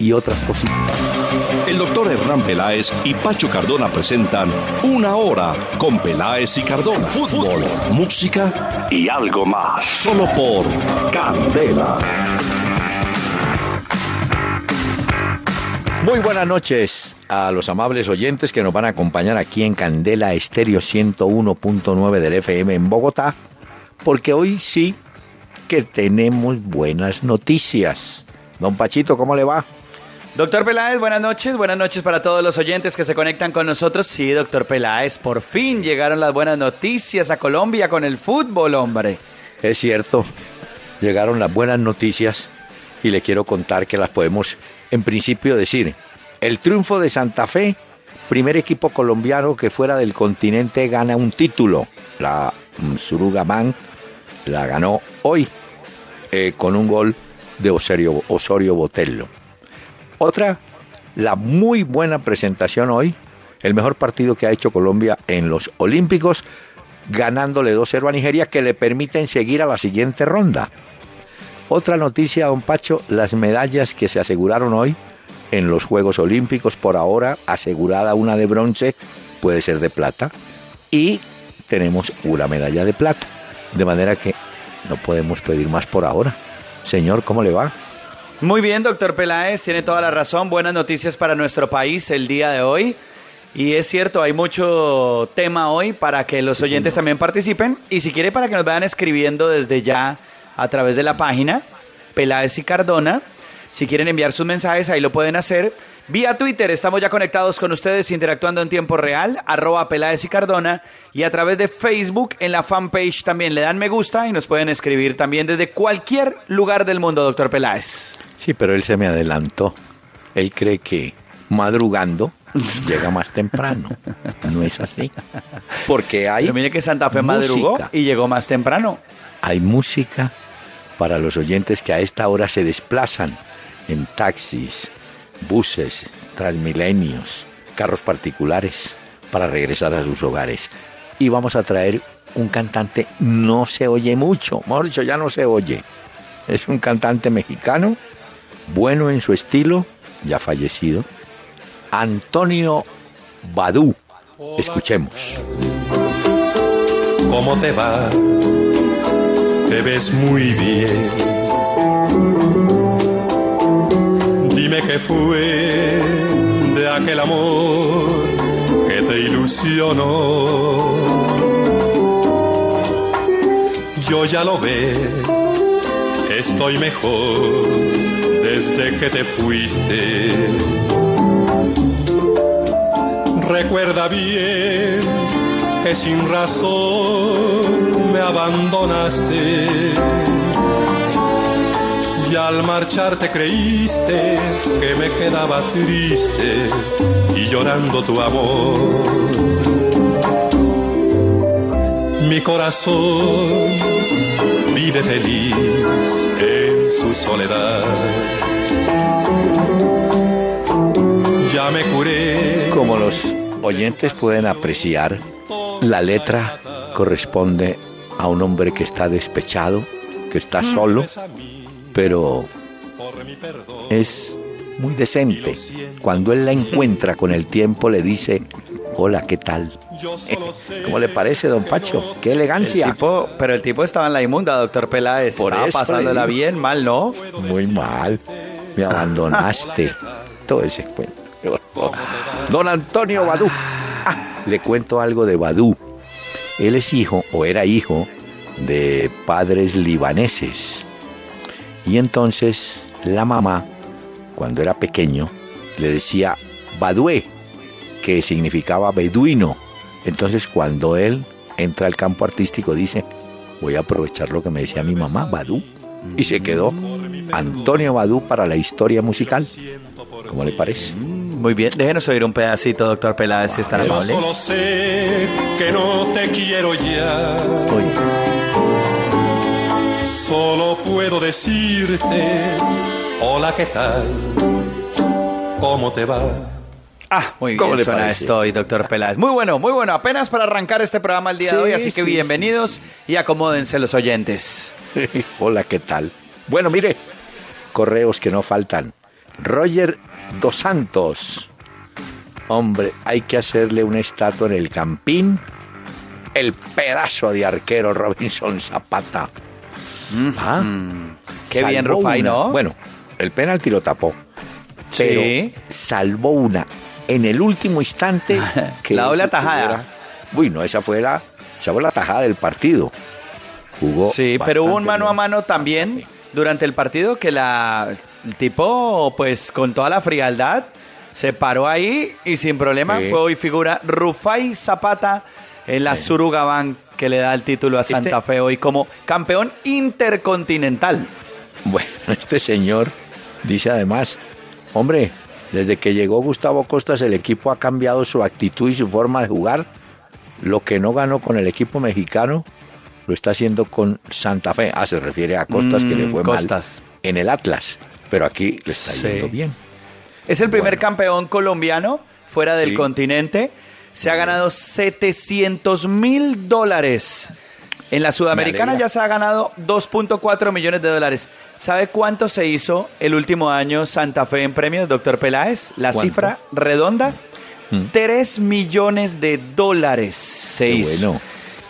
y otras cositas. El doctor Hernán Peláez y Pacho Cardona presentan Una Hora con Peláez y Cardona. Fútbol, música y algo más. Solo por Candela. Muy buenas noches a los amables oyentes que nos van a acompañar aquí en Candela Estéreo 101.9 del FM en Bogotá, porque hoy sí que tenemos buenas noticias. Don Pachito, ¿cómo le va? Doctor Peláez, buenas noches. Buenas noches para todos los oyentes que se conectan con nosotros. Sí, doctor Peláez, por fin llegaron las buenas noticias a Colombia con el fútbol, hombre. Es cierto, llegaron las buenas noticias y le quiero contar que las podemos en principio decir. El triunfo de Santa Fe, primer equipo colombiano que fuera del continente gana un título. La Surugamán la ganó hoy eh, con un gol de Osorio, Osorio Botello. Otra, la muy buena presentación hoy, el mejor partido que ha hecho Colombia en los Olímpicos, ganándole 2-0 a Nigeria, que le permiten seguir a la siguiente ronda. Otra noticia, don Pacho, las medallas que se aseguraron hoy en los Juegos Olímpicos, por ahora asegurada una de bronce, puede ser de plata, y tenemos una medalla de plata. De manera que no podemos pedir más por ahora. Señor, ¿cómo le va? Muy bien, doctor Peláez, tiene toda la razón. Buenas noticias para nuestro país el día de hoy. Y es cierto, hay mucho tema hoy para que los oyentes también participen. Y si quiere, para que nos vayan escribiendo desde ya a través de la página Peláez y Cardona. Si quieren enviar sus mensajes, ahí lo pueden hacer. Vía Twitter estamos ya conectados con ustedes interactuando en tiempo real, arroba Peláez y Cardona, y a través de Facebook en la fanpage también le dan me gusta y nos pueden escribir también desde cualquier lugar del mundo, doctor Peláez. Sí, pero él se me adelantó. Él cree que madrugando llega más temprano. No es así. Porque hay. Pero mire que Santa Fe madrugó y llegó más temprano. Hay música para los oyentes que a esta hora se desplazan en taxis, buses, transmilenios, carros particulares para regresar a sus hogares. Y vamos a traer un cantante, no se oye mucho, mejor dicho, ya no se oye. Es un cantante mexicano, bueno en su estilo, ya fallecido, Antonio Badú. Escuchemos. ¿Cómo te va? Te ves muy bien. Dime qué fue de aquel amor que te ilusionó. Yo ya lo ve, estoy mejor desde que te fuiste. Recuerda bien que sin razón me abandonaste. Y al marcharte creíste que me quedaba triste y llorando tu amor. Mi corazón vive feliz en su soledad. Ya me curé. Como los oyentes pueden apreciar, la letra corresponde a un hombre que está despechado, que está solo, pero es muy decente. Cuando él la encuentra con el tiempo le dice, hola, ¿qué tal? ¿Cómo le parece, don Pacho? ¡Qué elegancia! El tipo, pero el tipo estaba en la inmunda, doctor Peláez. Por estaba pasándola bien, mal, ¿no? Muy mal. Me abandonaste. Todo ese cuento. Don Antonio Badú. Ah, le cuento algo de Badú. Él es hijo, o era hijo, de padres libaneses. Y entonces la mamá, cuando era pequeño, le decía Badué, que significaba beduino. Entonces cuando él entra al campo artístico dice, voy a aprovechar lo que me decía mi mamá, Badú. Y se quedó Antonio Badú para la historia musical. ¿Cómo le parece? Muy bien, déjenos oír un pedacito, doctor Peláez, si es tan Yo amable. solo sé que no te quiero ya. Oye, quiero decirte, hola, ¿qué tal? ¿Cómo te va? Ah, muy ¿Cómo bien le suena parece? esto hoy, doctor Peláez. Muy bueno, muy bueno. Apenas para arrancar este programa el día de hoy, así que sí, bienvenidos y acomódense los oyentes. Hola, ¿qué tal? Bueno, mire, correos que no faltan. Roger Dos Santos. Hombre, hay que hacerle una estatua en el Campín. El pedazo de arquero Robinson Zapata. Ah, Qué bien, Rufai, una. ¿no? Bueno, el penalti lo tapó. Pero Sí. salvó una en el último instante. La doble tuviera- Uy, no, esa fue la, esa fue la tajada del partido. Jugó Sí, pero hubo un mano a mano también durante el partido que la el tipo, pues con toda la frialdad, se paró ahí y sin problema Sí. fue hoy figura Rufai Zapata en la Surugaban que le da el título a Santa Este- Fe hoy como campeón intercontinental. Bueno, este señor dice además, hombre, desde que llegó Gustavo Costas el equipo ha cambiado su actitud y su forma de jugar. Lo que no ganó con el equipo mexicano lo está haciendo con Santa Fe. Ah, se refiere a Costas que le Mm, fue Costas. mal en el Atlas, pero aquí le está Sí. yendo bien. Es el primer Bueno. campeón colombiano fuera del Sí. continente. Se ha ganado 700 mil dólares. En la Sudamericana ya se ha ganado 2.4 millones de dólares. ¿Sabe cuánto se hizo el último año Santa Fe en premios, doctor Peláez? La ¿Cuánto? cifra redonda, 3 millones de dólares se Qué hizo. bueno.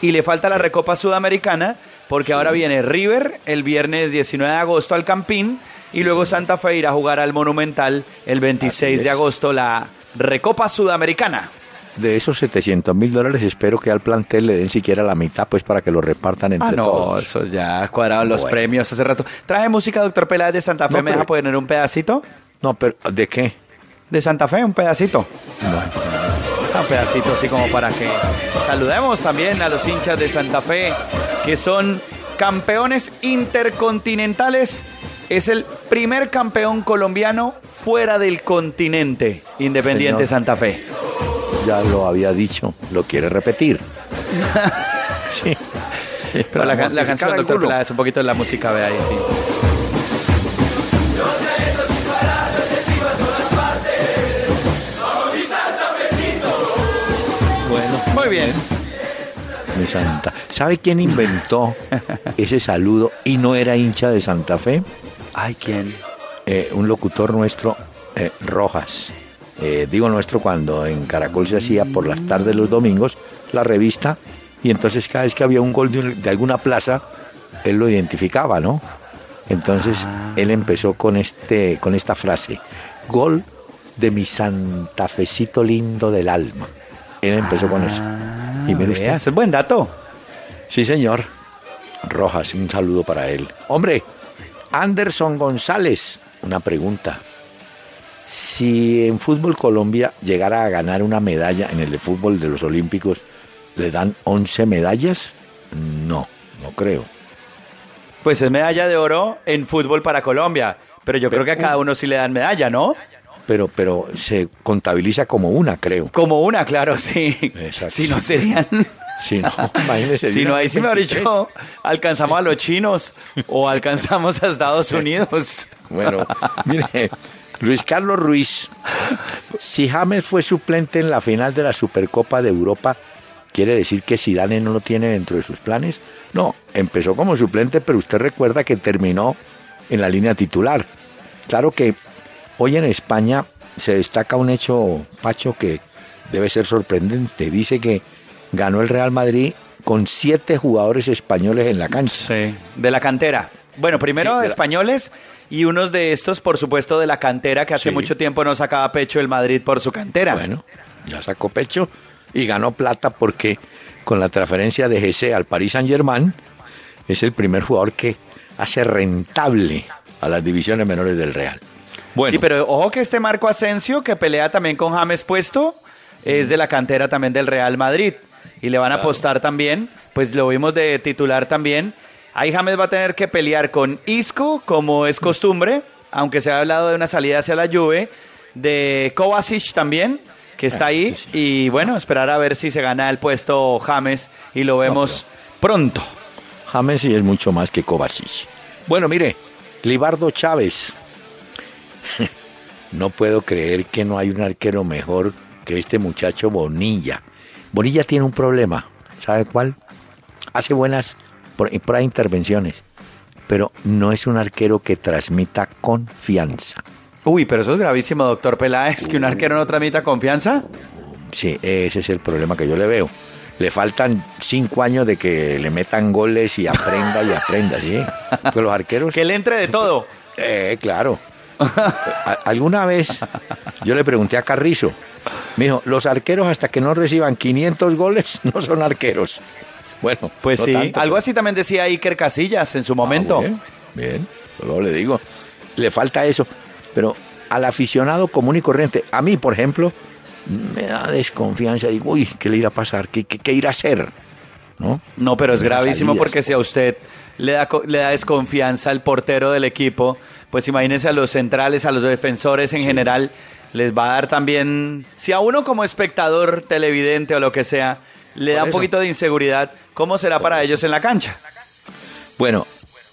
Y le falta la Recopa Sudamericana porque ahora viene River el viernes 19 de agosto al Campín y luego Santa Fe irá a jugar al Monumental el 26 Así de agosto la Recopa Sudamericana. De esos 700 mil dólares espero que al plantel le den siquiera la mitad, pues para que lo repartan entre Ah, no, todos. eso ya cuadraron los Bueno. premios hace rato. Traje música, doctor Peláez de Santa Fe. No, ¿Me deja pero- poner un pedacito? No, pero ¿de qué? De Santa Fe, un pedacito. Un pedacito así como para que saludemos también a los hinchas de Santa Fe, que son campeones intercontinentales. Es el primer campeón colombiano fuera del continente, Independiente Señor. Santa Fe. Ya lo había dicho, lo quiere repetir. sí. Pero la, canción, doctor. Peláez, un poquito de la música, ve ahí, sí. Bien. mi santa. ¿Sabe quién inventó ese saludo y no era hincha de Santa Fe? Ay, ¿quién? Eh, un locutor nuestro, eh, Rojas. Eh, digo nuestro cuando en Caracol se hacía por las tardes los domingos la revista y entonces cada vez que había un gol de, un- de alguna plaza, él lo identificaba, ¿no? Entonces él empezó con, este, con esta frase, gol de mi santafecito lindo del alma. Él empezó con eso. Y mire usted, es buen dato. Sí, señor. Rojas, un saludo para él. Hombre, Anderson González, una pregunta. Si en Fútbol Colombia llegara a ganar una medalla en el de fútbol de los Olímpicos, ¿le dan 11 medallas? No, no creo. Pues es medalla de oro en fútbol para Colombia. Pero yo creo que a cada uno sí le dan medalla, ¿no? Pero, pero se contabiliza como una, creo. Como una, claro, sí. Exacto. Si no serían. Si no, imagínese. Si no, ahí sí me ha 23. dicho, alcanzamos a los chinos o alcanzamos a Estados Unidos. Bueno, mire, Luis Carlos Ruiz, si James fue suplente en la final de la Supercopa de Europa, ¿quiere decir que Zidane no lo tiene dentro de sus planes? No, empezó como suplente, pero usted recuerda que terminó en la línea titular. Claro que hoy en España se destaca un hecho, Pacho, que debe ser sorprendente. Dice que ganó el Real Madrid con siete jugadores españoles en la cancha. Sí, de la cantera. Bueno, primero Sí, de de la- españoles y unos de estos, por supuesto, de la cantera, que hace Sí. mucho tiempo no sacaba pecho el Madrid por su cantera. Bueno, ya sacó pecho y ganó plata porque con la transferencia de GC al Paris Saint Germain es el primer jugador que hace rentable a las divisiones menores del Real. Bueno, Sí, pero ojo que este Marco Asensio, que pelea también con James Puesto, es de la cantera también del Real Madrid. Y le van a apostar también, pues lo vimos de titular también. Ahí James va a tener que pelear con Isco, como es costumbre, aunque se ha hablado de una salida hacia la Juve, de Kovacic también, que está Ah, ahí. Y bueno, esperar a ver si se gana el puesto James y lo vemos pronto. James sí es mucho más que Kovacic. Bueno, mire, Libardo Chávez. no puedo creer que no hay un arquero mejor que este muchacho Bonilla. Bonilla tiene un problema, ¿sabe cuál? Hace buenas por, por intervenciones, pero no es un arquero que transmita confianza. Uy, pero eso es gravísimo, doctor Peláez, que un arquero no transmita confianza. Sí, ese es el problema que yo le veo. Le faltan cinco años de que le metan goles y aprenda y aprenda, ¿sí? Porque los arqueros... Que le entre de todo. Eh, claro. Alguna vez yo le pregunté a Carrizo, me dijo, los arqueros hasta que no reciban 500 goles no son arqueros. Bueno, pues sí, algo así también decía Iker Casillas en su momento. Ah, bien, bien, luego le digo, le falta eso. Pero al aficionado común y corriente, a mí, por ejemplo, me da desconfianza. Digo, uy, ¿qué le irá a pasar? ¿Qué, qué, irá a hacer? ¿No? No, pero es gravísimo porque si a usted le da, le da desconfianza al portero del equipo, pues imagínese a los centrales, a los defensores en general, les va a dar también, si a uno como espectador, televidente o lo que sea, le da un poquito de inseguridad, ¿cómo será para ellos en la cancha? Bueno,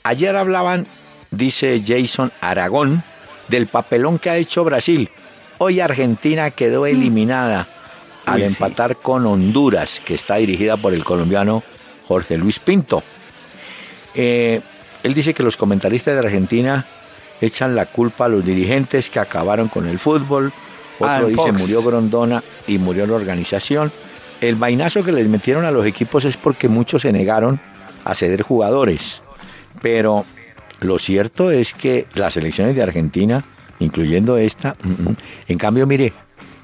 ayer hablaban, dice Jason Aragón, del papelón que ha hecho Brasil. Hoy Argentina quedó mm. eliminada al empatar con Honduras, que está dirigida por el colombiano Jorge Luis Pinto. Eh, él dice que los comentaristas de Argentina echan la culpa a los dirigentes que acabaron con el fútbol. Otro ah, dice murió Grondona y murió la organización. El vainazo que les metieron a los equipos es porque muchos se negaron a ceder jugadores. Pero lo cierto es que las elecciones de Argentina, incluyendo esta, mm, mm, en cambio, mire,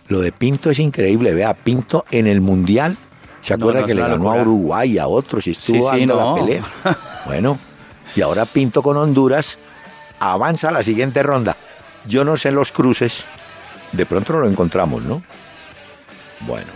lo de Pinto es increíble. Vea, Pinto en el Mundial, ¿se acuerda que le ganó a Uruguay, a otros y estuvo dando la pelea? Bueno, y ahora Pinto con Honduras avanza a la siguiente ronda. Yo no sé los cruces, de pronto no lo encontramos, ¿no? Bueno.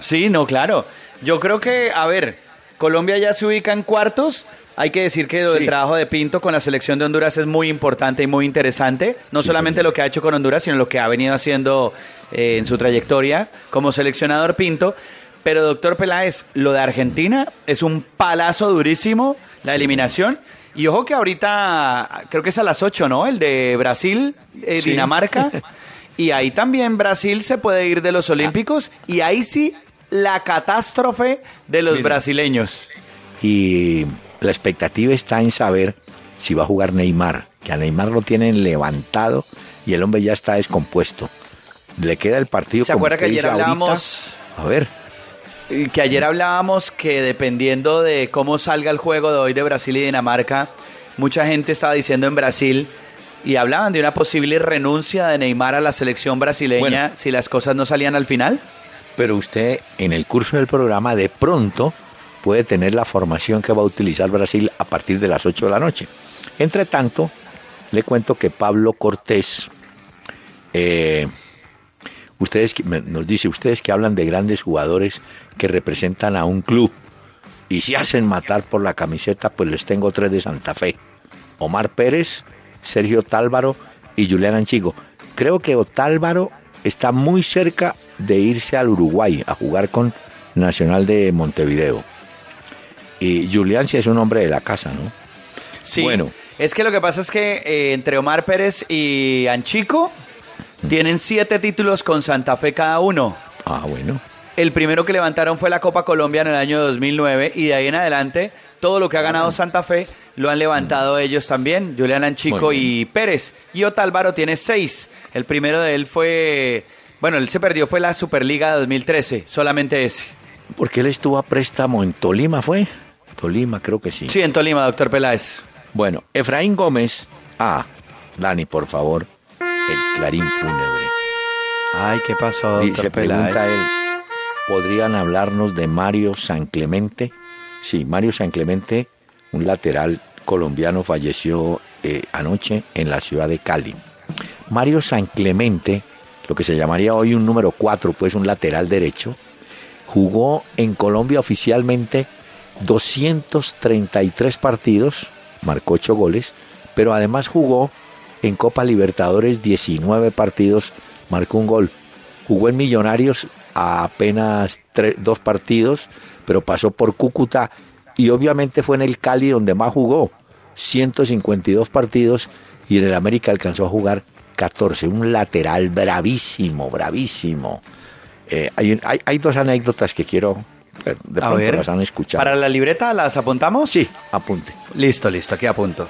Sí, no, claro. Yo creo que, a ver, Colombia ya se ubica en cuartos, hay que decir que el trabajo de Pinto con la selección de Honduras es muy importante y muy interesante. No solamente lo que ha hecho con Honduras, sino lo que ha venido haciendo eh, en su trayectoria como seleccionador Pinto. Pero, doctor Peláez, lo de Argentina es un palazo durísimo, la eliminación. Y ojo que ahorita, creo que es a las 8, ¿no? El de Brasil, eh, Dinamarca. Y ahí también Brasil se puede ir de los Olímpicos. Y ahí sí, la catástrofe de los brasileños. Y la expectativa está en saber si va a jugar Neymar, que a Neymar lo tienen levantado y el hombre ya está descompuesto. Le queda el partido. ¿Se acuerda que ayer hablábamos? A ver. Que ayer hablábamos que dependiendo de cómo salga el juego de hoy de Brasil y Dinamarca, mucha gente estaba diciendo en Brasil y hablaban de una posible renuncia de Neymar a la selección brasileña si las cosas no salían al final. Pero usted en el curso del programa de pronto puede tener la formación que va a utilizar Brasil a partir de las 8 de la noche. Entre tanto, le cuento que Pablo Cortés, eh, ustedes nos dice, ustedes que hablan de grandes jugadores que representan a un club y se hacen matar por la camiseta, pues les tengo tres de Santa Fe. Omar Pérez, Sergio Tálvaro y Julián Anchigo. Creo que Otálvaro está muy cerca de irse al Uruguay a jugar con Nacional de Montevideo. Y Julián sí es un hombre de la casa, ¿no? Sí. Bueno. Es que lo que pasa es que eh, entre Omar Pérez y Anchico tienen siete títulos con Santa Fe cada uno. Ah, bueno. El primero que levantaron fue la Copa Colombia en el año 2009 y de ahí en adelante todo lo que ha ganado Santa Fe lo han levantado ellos también, Julián Anchico y Pérez. Y Otálvaro tiene seis. El primero de él fue, bueno, él se perdió, fue la Superliga de 2013, solamente ese. Porque él estuvo a préstamo en Tolima, ¿fue? Tolima, creo que sí. Sí, en Tolima, doctor Peláez. Bueno, Efraín Gómez. Ah, Dani, por favor. El clarín fúnebre. Ay, ¿qué pasó, doctor Se pregunta él, ¿podrían hablarnos de Mario San Clemente? Sí, Mario San Clemente, un lateral colombiano, falleció eh, anoche en la ciudad de Cali. Mario San Clemente, lo que se llamaría hoy un número 4, pues un lateral derecho, jugó en Colombia oficialmente 233 partidos, marcó 8 goles, pero además jugó en Copa Libertadores 19 partidos, marcó un gol. Jugó en Millonarios a apenas dos partidos, pero pasó por Cúcuta y obviamente fue en el Cali donde más jugó. 152 partidos y en el América alcanzó a jugar 14. Un lateral bravísimo, bravísimo. Eh, hay, hay, hay dos anécdotas que quiero eh, de pronto ver. las han escuchado. ¿Para la libreta las apuntamos? Sí, apunte. Listo, listo, aquí apunto.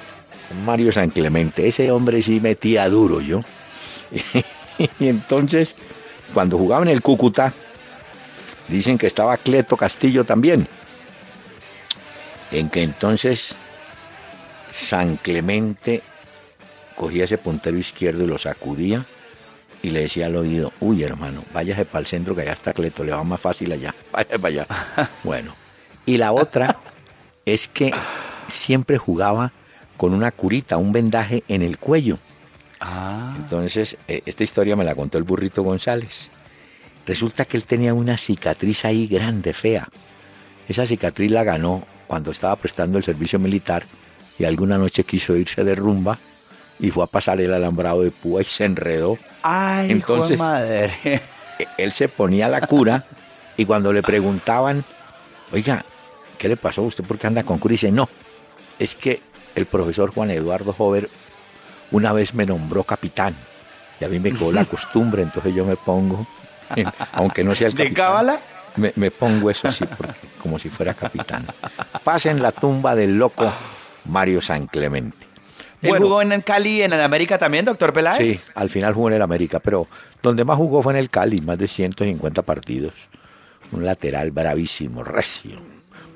Mario San Clemente, ese hombre sí metía duro yo. y entonces, cuando jugaba en el Cúcuta, dicen que estaba Cleto Castillo también. En que entonces San Clemente cogía ese puntero izquierdo y lo sacudía y le decía al oído, uy hermano, váyase para el centro que allá está Cleto, le va más fácil allá, váyase para allá. bueno, y la otra es que siempre jugaba con una curita, un vendaje en el cuello. Ah. Entonces, eh, esta historia me la contó el burrito González. Resulta que él tenía una cicatriz ahí grande, fea. Esa cicatriz la ganó cuando estaba prestando el servicio militar y alguna noche quiso irse de rumba y fue a pasar el alambrado de púa y se enredó. Ay, Entonces- madre. E- Él se ponía la cura y cuando le preguntaban, oiga, ¿qué le pasó a usted? ¿Por qué anda con cura? Y dice, no, es que el profesor Juan Eduardo Jover una vez me nombró capitán y a mí me quedó la costumbre, entonces yo me pongo, aunque no sea el ¿De capitán. cábala? Me, me pongo eso así, porque- como si fuera capitán. Pasen la tumba del loco Mario San Clemente. ¿Él Bueno. jugó en el Cali y en el América también, doctor Peláez? Sí, al final jugó en el América, pero donde más jugó fue en el Cali, más de 150 partidos. Un lateral bravísimo, recio.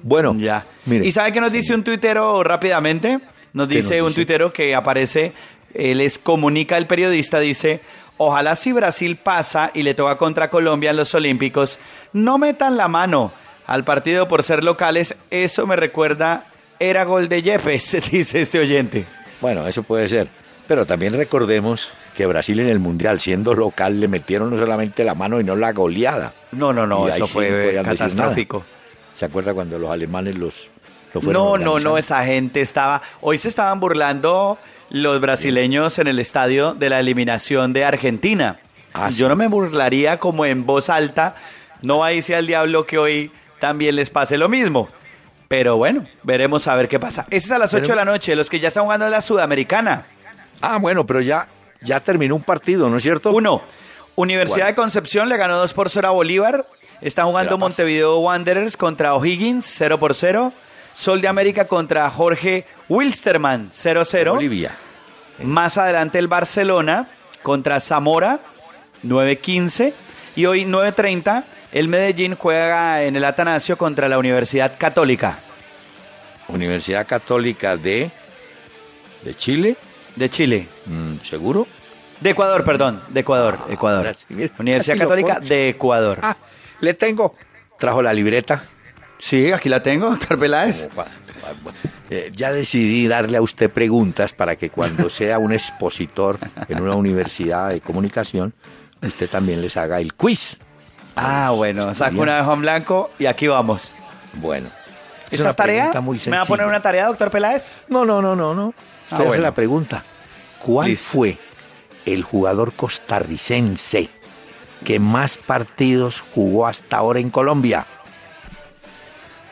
Bueno, Ya. mire, ¿Y sabe qué nos dice un tuitero rápidamente? Nos ¿Qué dice nos un dice? tuitero que aparece, eh, les comunica el periodista, dice, ojalá si Brasil pasa y le toca contra Colombia en los Olímpicos, no metan la mano al partido por ser locales, eso me recuerda, era gol de Jeffes, dice este oyente. bueno, eso puede ser. Pero también recordemos que Brasil en el Mundial, siendo local, le metieron no solamente la mano y no la goleada. No, no, no, Y eso fue catastrófico. ¿Se acuerda cuando los alemanes los, lo fueron No, no, no, esa gente estaba. Hoy se estaban burlando los brasileños en el estadio de la eliminación de Argentina. Ah, Yo no me burlaría como en voz alta. No va a irse al diablo que hoy también les pase lo mismo. Pero bueno, veremos a ver qué pasa. Ese es a las 8 de la noche, los que ya están jugando en la Sudamericana. Ah, bueno, pero ya, ya terminó un partido, ¿no es cierto? Uno, Universidad ¿Cuál? de Concepción le ganó 2 por 0 a Bolívar. Está jugando. Montevideo Wanderers contra O'Higgins, 0 por 0. Sol de América contra Jorge Wilstermann, 0-0. Bolivia. Más adelante el Barcelona contra Zamora, 9-15. Y hoy, 9-30, el Medellín juega en el Atanasio contra la Universidad Católica Universidad Católica de, de Chile, de Chile. Mm, ¿seguro? De Ecuador, perdón. De Ecuador, Ecuador. sí, mira, Universidad Católica de Ecuador. Ah, le tengo. Trajo la libreta. Sí, aquí la tengo, doctor Peláez. Eh, ya decidí darle a usted preguntas para que cuando sea un expositor en una universidad de comunicación, usted también les haga el quiz. Ah, bueno, saco una hoja en blanco y aquí vamos. Bueno. es ¿Esta una es tarea? muy ¿Me va a poner una tarea, doctor Peláez? No, no, no, no, no. Usted Ah, hace bueno. la pregunta. ¿Cuál Listo. fue el jugador costarricense que más partidos jugó hasta ahora en Colombia?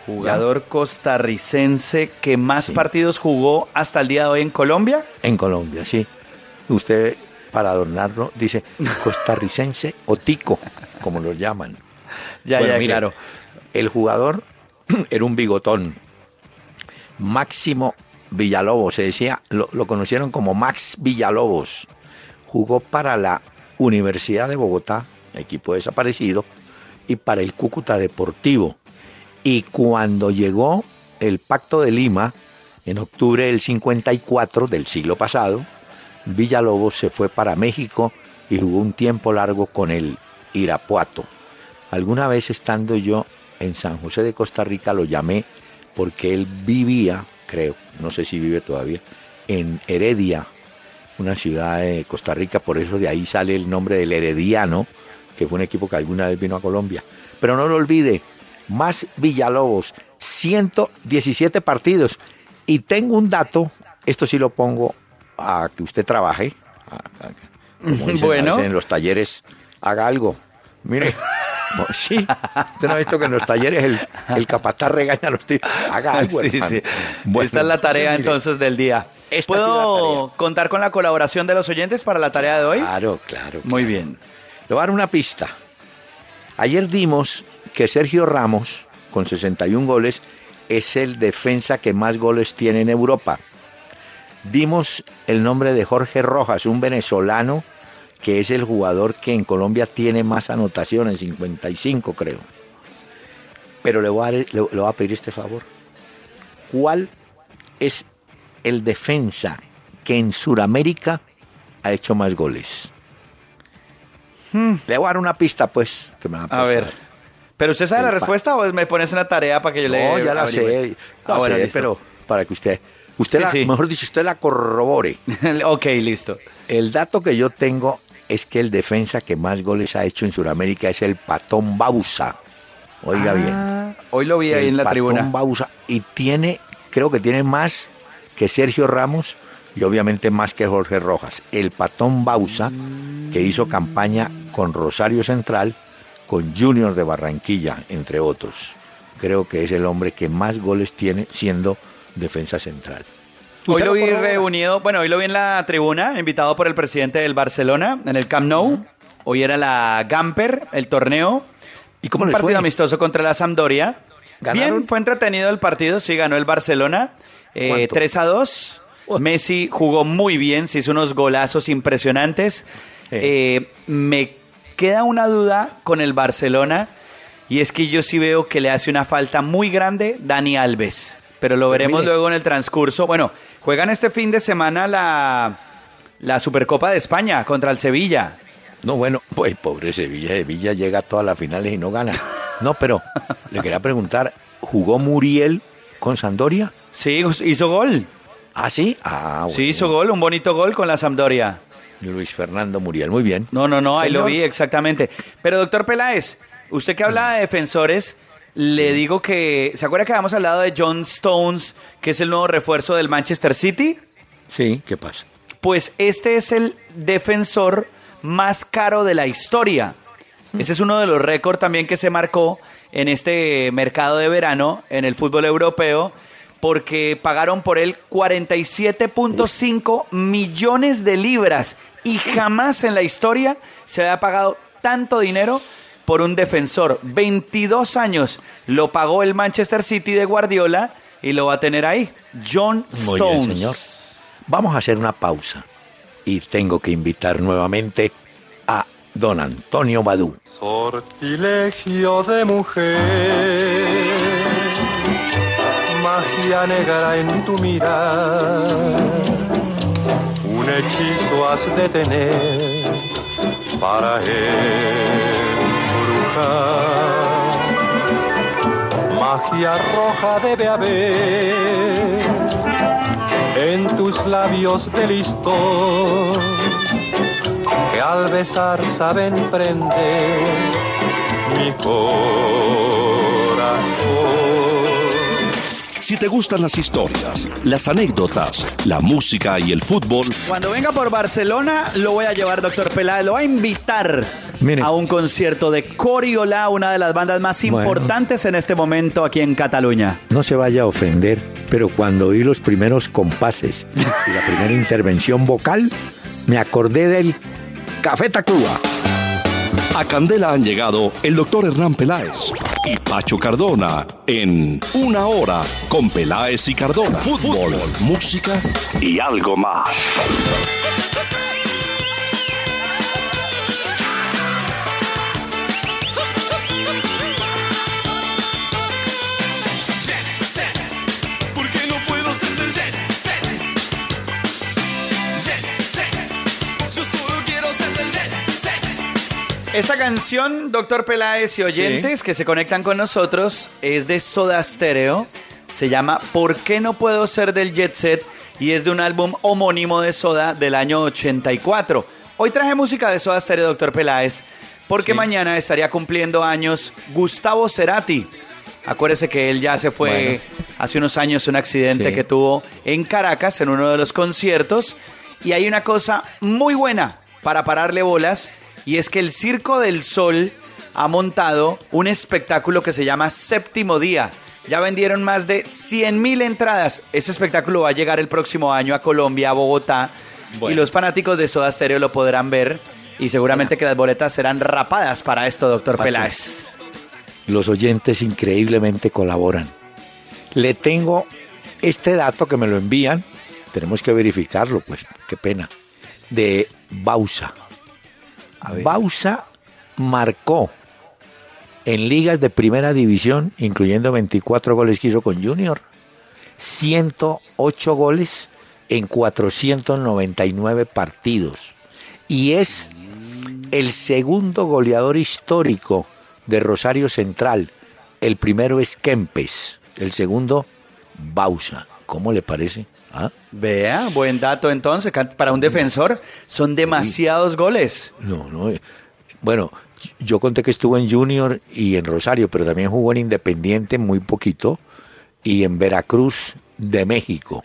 Jugador costarricense que más partidos jugó hasta el día de hoy en Colombia. En Colombia, sí. Usted, para adornarlo, dice costarricense o tico, como lo llaman. Ya, Bueno, ya, mire, claro. El jugador era un bigotón. Máximo Villalobos, se decía, lo, lo conocieron como Max Villalobos. Jugó para la Universidad de Bogotá, equipo desaparecido, y para el Cúcuta Deportivo. Y cuando llegó el Pacto de Lima, en octubre del 54 del siglo pasado, Villalobos se fue para México y jugó un tiempo largo con el Irapuato. Alguna vez estando yo en San José de Costa Rica lo llamé porque él vivía, creo, no sé si vive todavía, en Heredia, una ciudad de Costa Rica, por eso de ahí sale el nombre del Herediano, que fue un equipo que alguna vez vino a Colombia. Pero no lo olvide, más Villalobos, 117 partidos. Y tengo un dato, esto sí lo pongo a que usted trabaje, como dicen Bueno. en los talleres, haga algo. Mire, sí, usted no ha visto que en los talleres el, el capataz regaña a los tíos. Haga algo, Sí, sí. Bueno, Esta es la tarea entonces del día. Esta ¿Puedo contar con la colaboración de los oyentes para la tarea de hoy? Claro, claro. Muy bien. Le voy a dar una pista. Ayer dimos que Sergio Ramos, con 61 goles, es el defensa que más goles tiene en Europa. Dimos el nombre de Jorge Rojas, un venezolano que es el jugador que en Colombia tiene más anotaciones, 55 creo. Pero le voy a, le voy a pedir este favor. ¿Cuál es el defensa que en Sudamérica ha hecho más goles? Le voy a dar una pista, pues. Que me va Hmm. A ver. ¿Pero usted sabe El la respuesta o me pones una tarea para que yo le No, ya la averigüe? sé. Ah, la bueno, sé, listo. pero para que usted, usted Sí, la- sí. mejor dicho, usted la corrobore. ok, listo. El dato que yo tengo es que el defensa que más goles ha hecho en Sudamérica es el Patón Bausa. Oiga bien. Ah, Hoy lo vi ahí en la Patón tribuna. Bausa. Y tiene, creo que tiene más que Sergio Ramos y obviamente más que Jorge Rojas. El Patón Bausa, que hizo campaña con Rosario Central, con Junior de Barranquilla, entre otros. Creo que es el hombre que más goles tiene siendo defensa central. Hoy ¿Usted lo vi reunido, bueno, hoy lo vi en la tribuna, invitado por el presidente del Barcelona en el Camp Nou. Hoy era la Gamper, el torneo. ¿Y cómo Un les partido fue? amistoso contra la Sampdoria. ¿Ganaron? Bien, fue entretenido el partido, sí ganó el Barcelona. Eh, ¿Cuánto? 3 a 2. Messi jugó muy bien, se hizo unos golazos impresionantes. Sí. Eh, me queda una duda con el Barcelona y es que yo sí veo que le hace una falta muy grande Dani Alves. Pero lo veremos mire. luego en el transcurso. Bueno, juegan este fin de semana la, la Supercopa de España contra el Sevilla. No, bueno, pues pobre Sevilla, Sevilla llega a todas las finales y no gana. No, pero le quería preguntar, ¿jugó Muriel con Sandoria? Sí, hizo gol. ¿Ah, sí? Ah, bueno. Sí, hizo gol, un bonito gol con la Sampdoria. Luis Fernando Muriel, muy bien. No, no, no, ahí lo vi exactamente. Pero doctor Peláez, usted que habla de defensores, le digo que, ¿se acuerda que habíamos hablado de John Stones, que es el nuevo refuerzo del Manchester City? Sí, ¿qué pasa? Pues este es el defensor más caro de la historia. Ese es uno de los récords también que se marcó en este mercado de verano en el fútbol europeo, porque pagaron por él 47.5 millones de libras y jamás en la historia se había pagado tanto dinero por un defensor. 22 años lo pagó el Manchester City de Guardiola y lo va a tener ahí. John Muy Stones. bien, señor. Vamos a hacer una pausa y tengo que invitar nuevamente a don Antonio Badú. Sortilegio de mujer, magia negra en tu mirar, un hechizo has de tener para embrujar. Magia roja debe haber en tus labios de listón que al besar saben prender mi corazón. Si te gustan las historias, las anécdotas, la música y el fútbol, Cuando venga por Barcelona, lo voy a llevar, doctor Peláez, lo voy a invitar Mire. a un concierto de Coriola, una de las bandas más Bueno. importantes en este momento aquí en Cataluña. No se vaya a ofender, pero cuando oí los primeros compases y la primera intervención vocal, me acordé del Café Tacuba. A Candela han llegado el doctor Hernán Peláez y Pacho Cardona en Una Hora con Peláez y Cardona. Fútbol, música y algo más. Esta canción, doctor Peláez y oyentes que se conectan con nosotros, es de Soda Stereo. Se llama ¿Por qué no puedo ser del jet set? Y es de un álbum homónimo de Soda del año 84. Hoy traje música de Soda Stereo, doctor Peláez, porque mañana estaría cumpliendo años Gustavo Cerati. Acuérdese que él ya se fue Bueno. hace unos años un accidente Sí. que tuvo en Caracas en uno de los conciertos. Y hay una cosa muy buena para pararle bolas y es que el Circo del Sol ha montado un espectáculo que se llama Séptimo Día. Ya vendieron más de 100 mil entradas. Ese espectáculo va a llegar el próximo año a Colombia, a Bogotá. Y los fanáticos de Soda Stereo lo podrán ver. Y seguramente que las boletas serán rapadas para esto, doctor Pacho. Peláez. Los oyentes increíblemente colaboran. Le tengo este dato que me lo envían, tenemos que verificarlo, pues, qué pena, de Bausa. Bausa marcó en ligas de primera división, incluyendo 24 goles que hizo con Junior, 108 goles en 499 partidos. Y es el segundo goleador histórico de Rosario Central. El primero es Kempes, el segundo Bausa. ¿Cómo le parece? ¿Ah? Vea, buen dato entonces. Para un defensor son demasiados goles. No, no. eh, Bueno, yo conté que estuvo en Junior y en Rosario, pero también jugó en Independiente muy poquito y en Veracruz de México.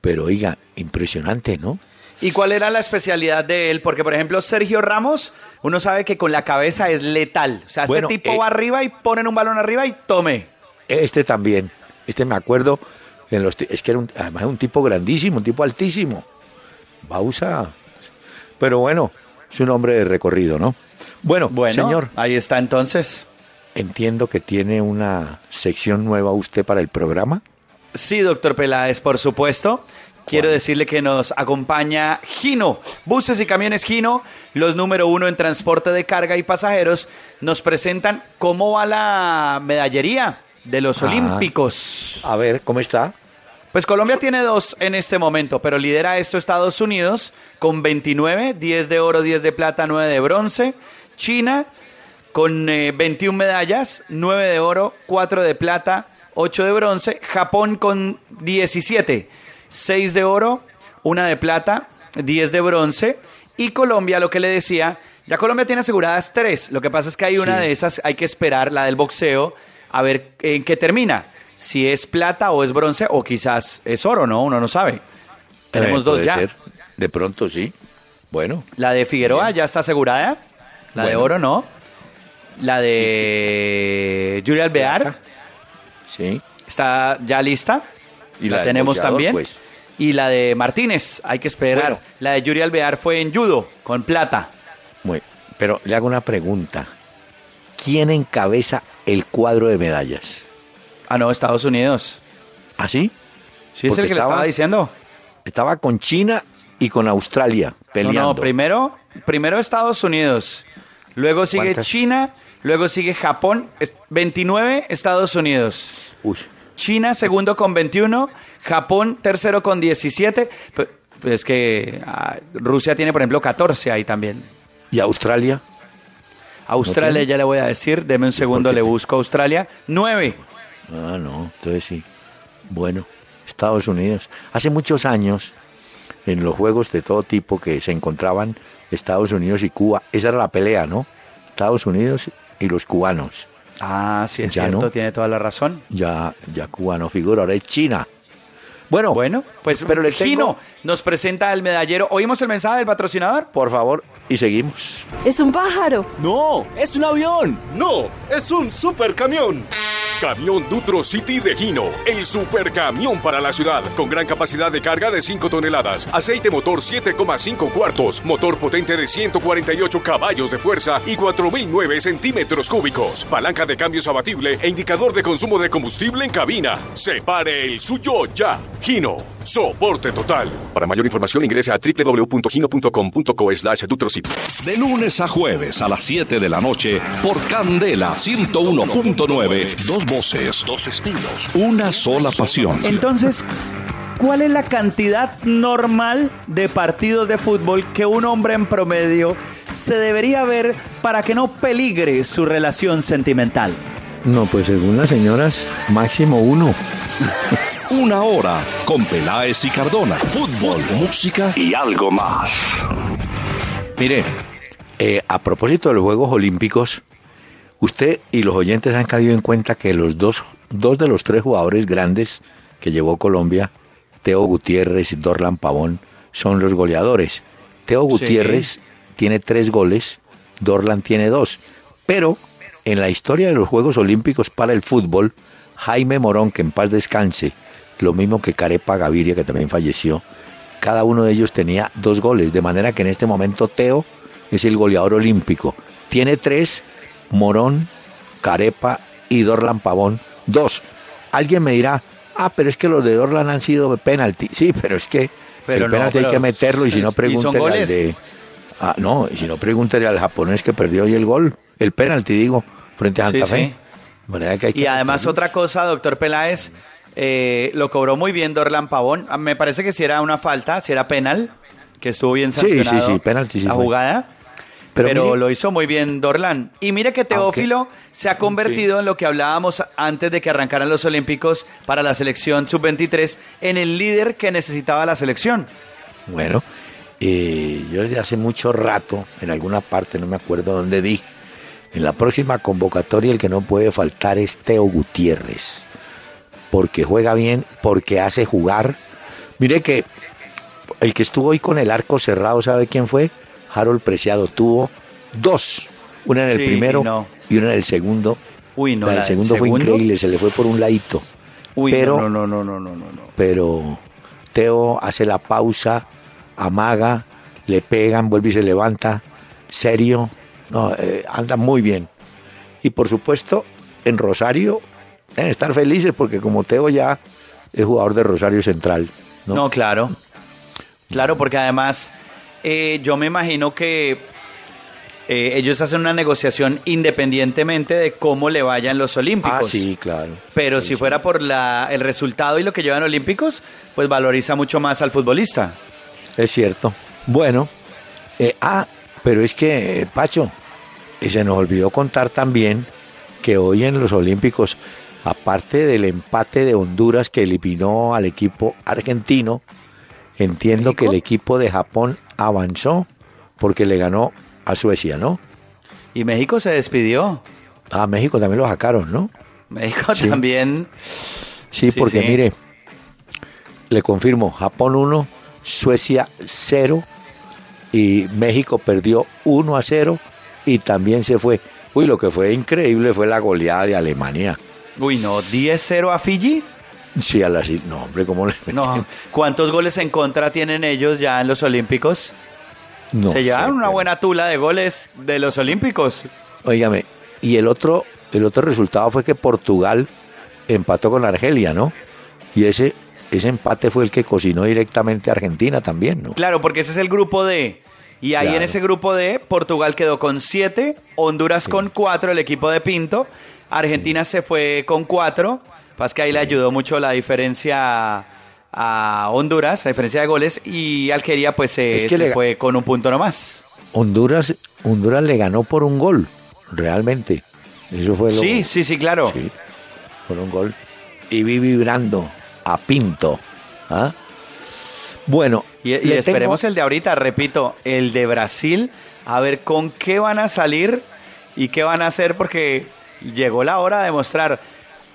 Pero oiga, impresionante, ¿no? ¿Y cuál era la especialidad de él? Porque, por ejemplo, Sergio Ramos, uno sabe que con la cabeza es letal. O sea, este tipo eh, va arriba y ponen un balón arriba y tome. Este también. Este me acuerdo. En los, ti- es que era un, además un tipo grandísimo, un tipo altísimo. Bausa. Pero bueno, es un hombre de recorrido, ¿no? Bueno, Bueno, señor, ahí está entonces. entiendo que tiene una sección nueva usted para el programa. Sí, doctor Peláez, por supuesto. Quiero decirle que nos acompaña Gino, buses y camiones Gino, los número uno en transporte de carga y pasajeros, nos presentan cómo va la medallería de los Ah. Olímpicos. A ver, ¿cómo está? Pues Colombia tiene dos en este momento, pero lidera esto Estados Unidos con 29, 10 de oro, 10 de plata, 9 de bronce. China con eh, 21 medallas, 9 de oro, 4 de plata, 8 de bronce. Japón con 17, 6 de oro, 1 de plata, 10 de bronce. Y Colombia, lo que le decía, ya Colombia tiene aseguradas 3. Lo que pasa es que hay una Sí. de esas, hay que esperar, la del boxeo, a ver en qué termina. Si es plata o es bronce o quizás es oro, ¿no? Uno no sabe. Tenemos Eh, dos ya. ser. De pronto sí. Bueno, La de Figueroa ya está asegurada. La de oro no. La de Yuri Alvear sí. está ya lista. Y la, tenemos también. pues. Y la de Martínez, hay que esperar. Bueno. La de Yuri Alvear fue en judo, con plata. Muy, pero le hago una pregunta. ¿Quién encabeza el cuadro de medallas? Ah, no, Estados Unidos. ¿Así? Sí, es Porque el que le estaba- estaba diciendo. Estaba con China y con Australia No, peleando. no, primero, primero Estados Unidos, luego sigue ¿Cuántas? China, luego sigue Japón, es- 29 Estados Unidos. Uy, China segundo con 21, Japón tercero con 17. Pues pues es que ah, Rusia tiene, por ejemplo, 14 ahí también. ¿Y Australia? Australia, ya le voy a decir, deme un segundo, le busco Australia. 9. Ah, no, entonces sí. Bueno, Estados Unidos. Hace muchos años, en los juegos de todo tipo que se encontraban Estados Unidos y Cuba, esa era la pelea, ¿no? Estados Unidos y los cubanos. Ah, sí, es Ya cierto, no. tiene toda la razón. Ya, ya Cuba no figura, ahora es China. Bueno, Bueno, pues pero le tengo- Gino nos presenta el medallero. ¿Oímos el mensaje del patrocinador? por favor, y seguimos. Es un pájaro. No, es un avión. No, es un supercamión. Camión Dutro City de Gino, el supercamión para la ciudad, con gran capacidad de carga de 5 toneladas, aceite motor 7,5 cuartos, motor potente de 148 caballos de fuerza y 4.009 centímetros cúbicos, palanca de cambios abatible e indicador de consumo de combustible en cabina. Separe el suyo ya. Gino, soporte total. Para mayor información ingrese a www.gino.com.co slash. De lunes a jueves a las 7 de la noche por Candela 101.9. Dos voces, dos estilos, una sola pasión. Entonces, ¿cuál es la cantidad normal de partidos de fútbol que un hombre en promedio se debería ver para que no peligre su relación sentimental? No, pues según las señoras, máximo uno. Una hora con Peláez y Cardona. Fútbol, música y algo más. Mire, eh, a propósito de los Juegos Olímpicos, usted y los oyentes han caído en cuenta que los dos, dos de los tres jugadores grandes que llevó Colombia, Teo Gutiérrez y Dorlan Pavón, son los goleadores. Teo Gutiérrez tiene tres goles, Dorlan tiene dos. Pero en la historia de los Juegos Olímpicos para el fútbol, Jaime Morón, que en paz descanse, lo mismo que Carepa Gaviria, que también falleció, cada uno de ellos tenía dos goles, de manera que en este momento Teo es el goleador olímpico. Tiene tres, Morón, Carepa y Dorlan Pavón, dos. Alguien me dirá, ah, pero es que los de Dorlan han sido penalti. Sí, pero es que Pero el no, penalti hay que meterlo y si no ¿y son pregúntele al de... Ah, no, y si no pregúntele al japonés que perdió hoy el gol, el penalti, digo, frente a Sí, Santa Fe. sí. De manera que hay que Y además meterlo. otra cosa, doctor Peláez, eh, lo cobró muy bien Dorlan Pavón. Ah, Me parece que si era una falta, si era penal, que estuvo bien sí, sancionado sí, penalti sí la jugada. Pero Pero, mire- lo hizo muy bien Dorlan. Y mire que Teófilo se ha convertido en lo que hablábamos antes de que arrancaran los Olímpicos para la selección sub-23, en el líder que necesitaba la selección. Bueno, eh, yo desde hace mucho rato, en alguna parte, no me acuerdo dónde di, en la próxima convocatoria el que no puede faltar es Teo Gutiérrez, porque juega bien, porque hace jugar. Mire que el que estuvo hoy con el arco cerrado, ¿sabe quién fue? Harold Preciado, tuvo dos, una en el Sí, primero y no. y una en el segundo. Uy, no, la del la del segundo fue increíble, se le fue por un ladito. Uy, Pero- no, no, no, no, no, no, no. pero Teo hace la pausa, amaga, le pegan, vuelve y se levanta, serio, no, eh, anda muy bien. Y por supuesto, en Rosario deben estar felices porque como Teo ya es jugador de Rosario Central. ¿no? No, claro. Claro, porque además eh, yo me imagino que eh, ellos hacen una negociación independientemente de cómo le vayan los Olímpicos. ah, sí, claro. Pero si fuera por la, el resultado y lo que llevan Olímpicos, pues valoriza mucho más al futbolista. Es cierto. Bueno, eh, ah, pero es que, eh, Pacho, eh, se nos olvidó contar también que hoy en los Olímpicos, aparte del empate de Honduras que eliminó al equipo argentino, entiendo ¿México? que el equipo de Japón avanzó porque le ganó a Suecia, ¿no? Y México se despidió. A México también lo sacaron, ¿no? México Sí. también. Sí, Sí, porque sí. mire, le confirmo, Japón 1, Suecia 0 y México perdió 1 a 0 y también se fue. Uy, lo que fue increíble fue la goleada de Alemania. Uy, no, 10-0 a Fiji. Sí, a las no, hombre, ¿cómo le No, ¿cuántos goles en contra tienen ellos ya en los Olímpicos? No se sé, llevaron una pero- buena tula de goles de los Olímpicos. Óigame, y el otro el otro resultado fue que Portugal empató con Argelia, ¿no? Y ese ese empate fue el que cocinó directamente a Argentina también, ¿no? Claro, porque ese es el grupo D. Y ahí en ese grupo D, Portugal quedó con 7, Honduras con 4, el equipo de Pinto. Argentina se fue con 4. Pasa que ahí le ayudó mucho la diferencia a Honduras, la diferencia de goles. Y Algeria, pues se, Es que se le- fue con un punto nomás. Honduras, Honduras le ganó por un gol, realmente. Eso fue lo Sí, sí, sí, claro. sí, por un gol. Y vi vibrando a Pinto. ¿ah? Bueno, Y, esperemos tengo- el de ahorita, repito, el de Brasil, a ver con qué van a salir y qué van a hacer, porque llegó la hora de mostrar.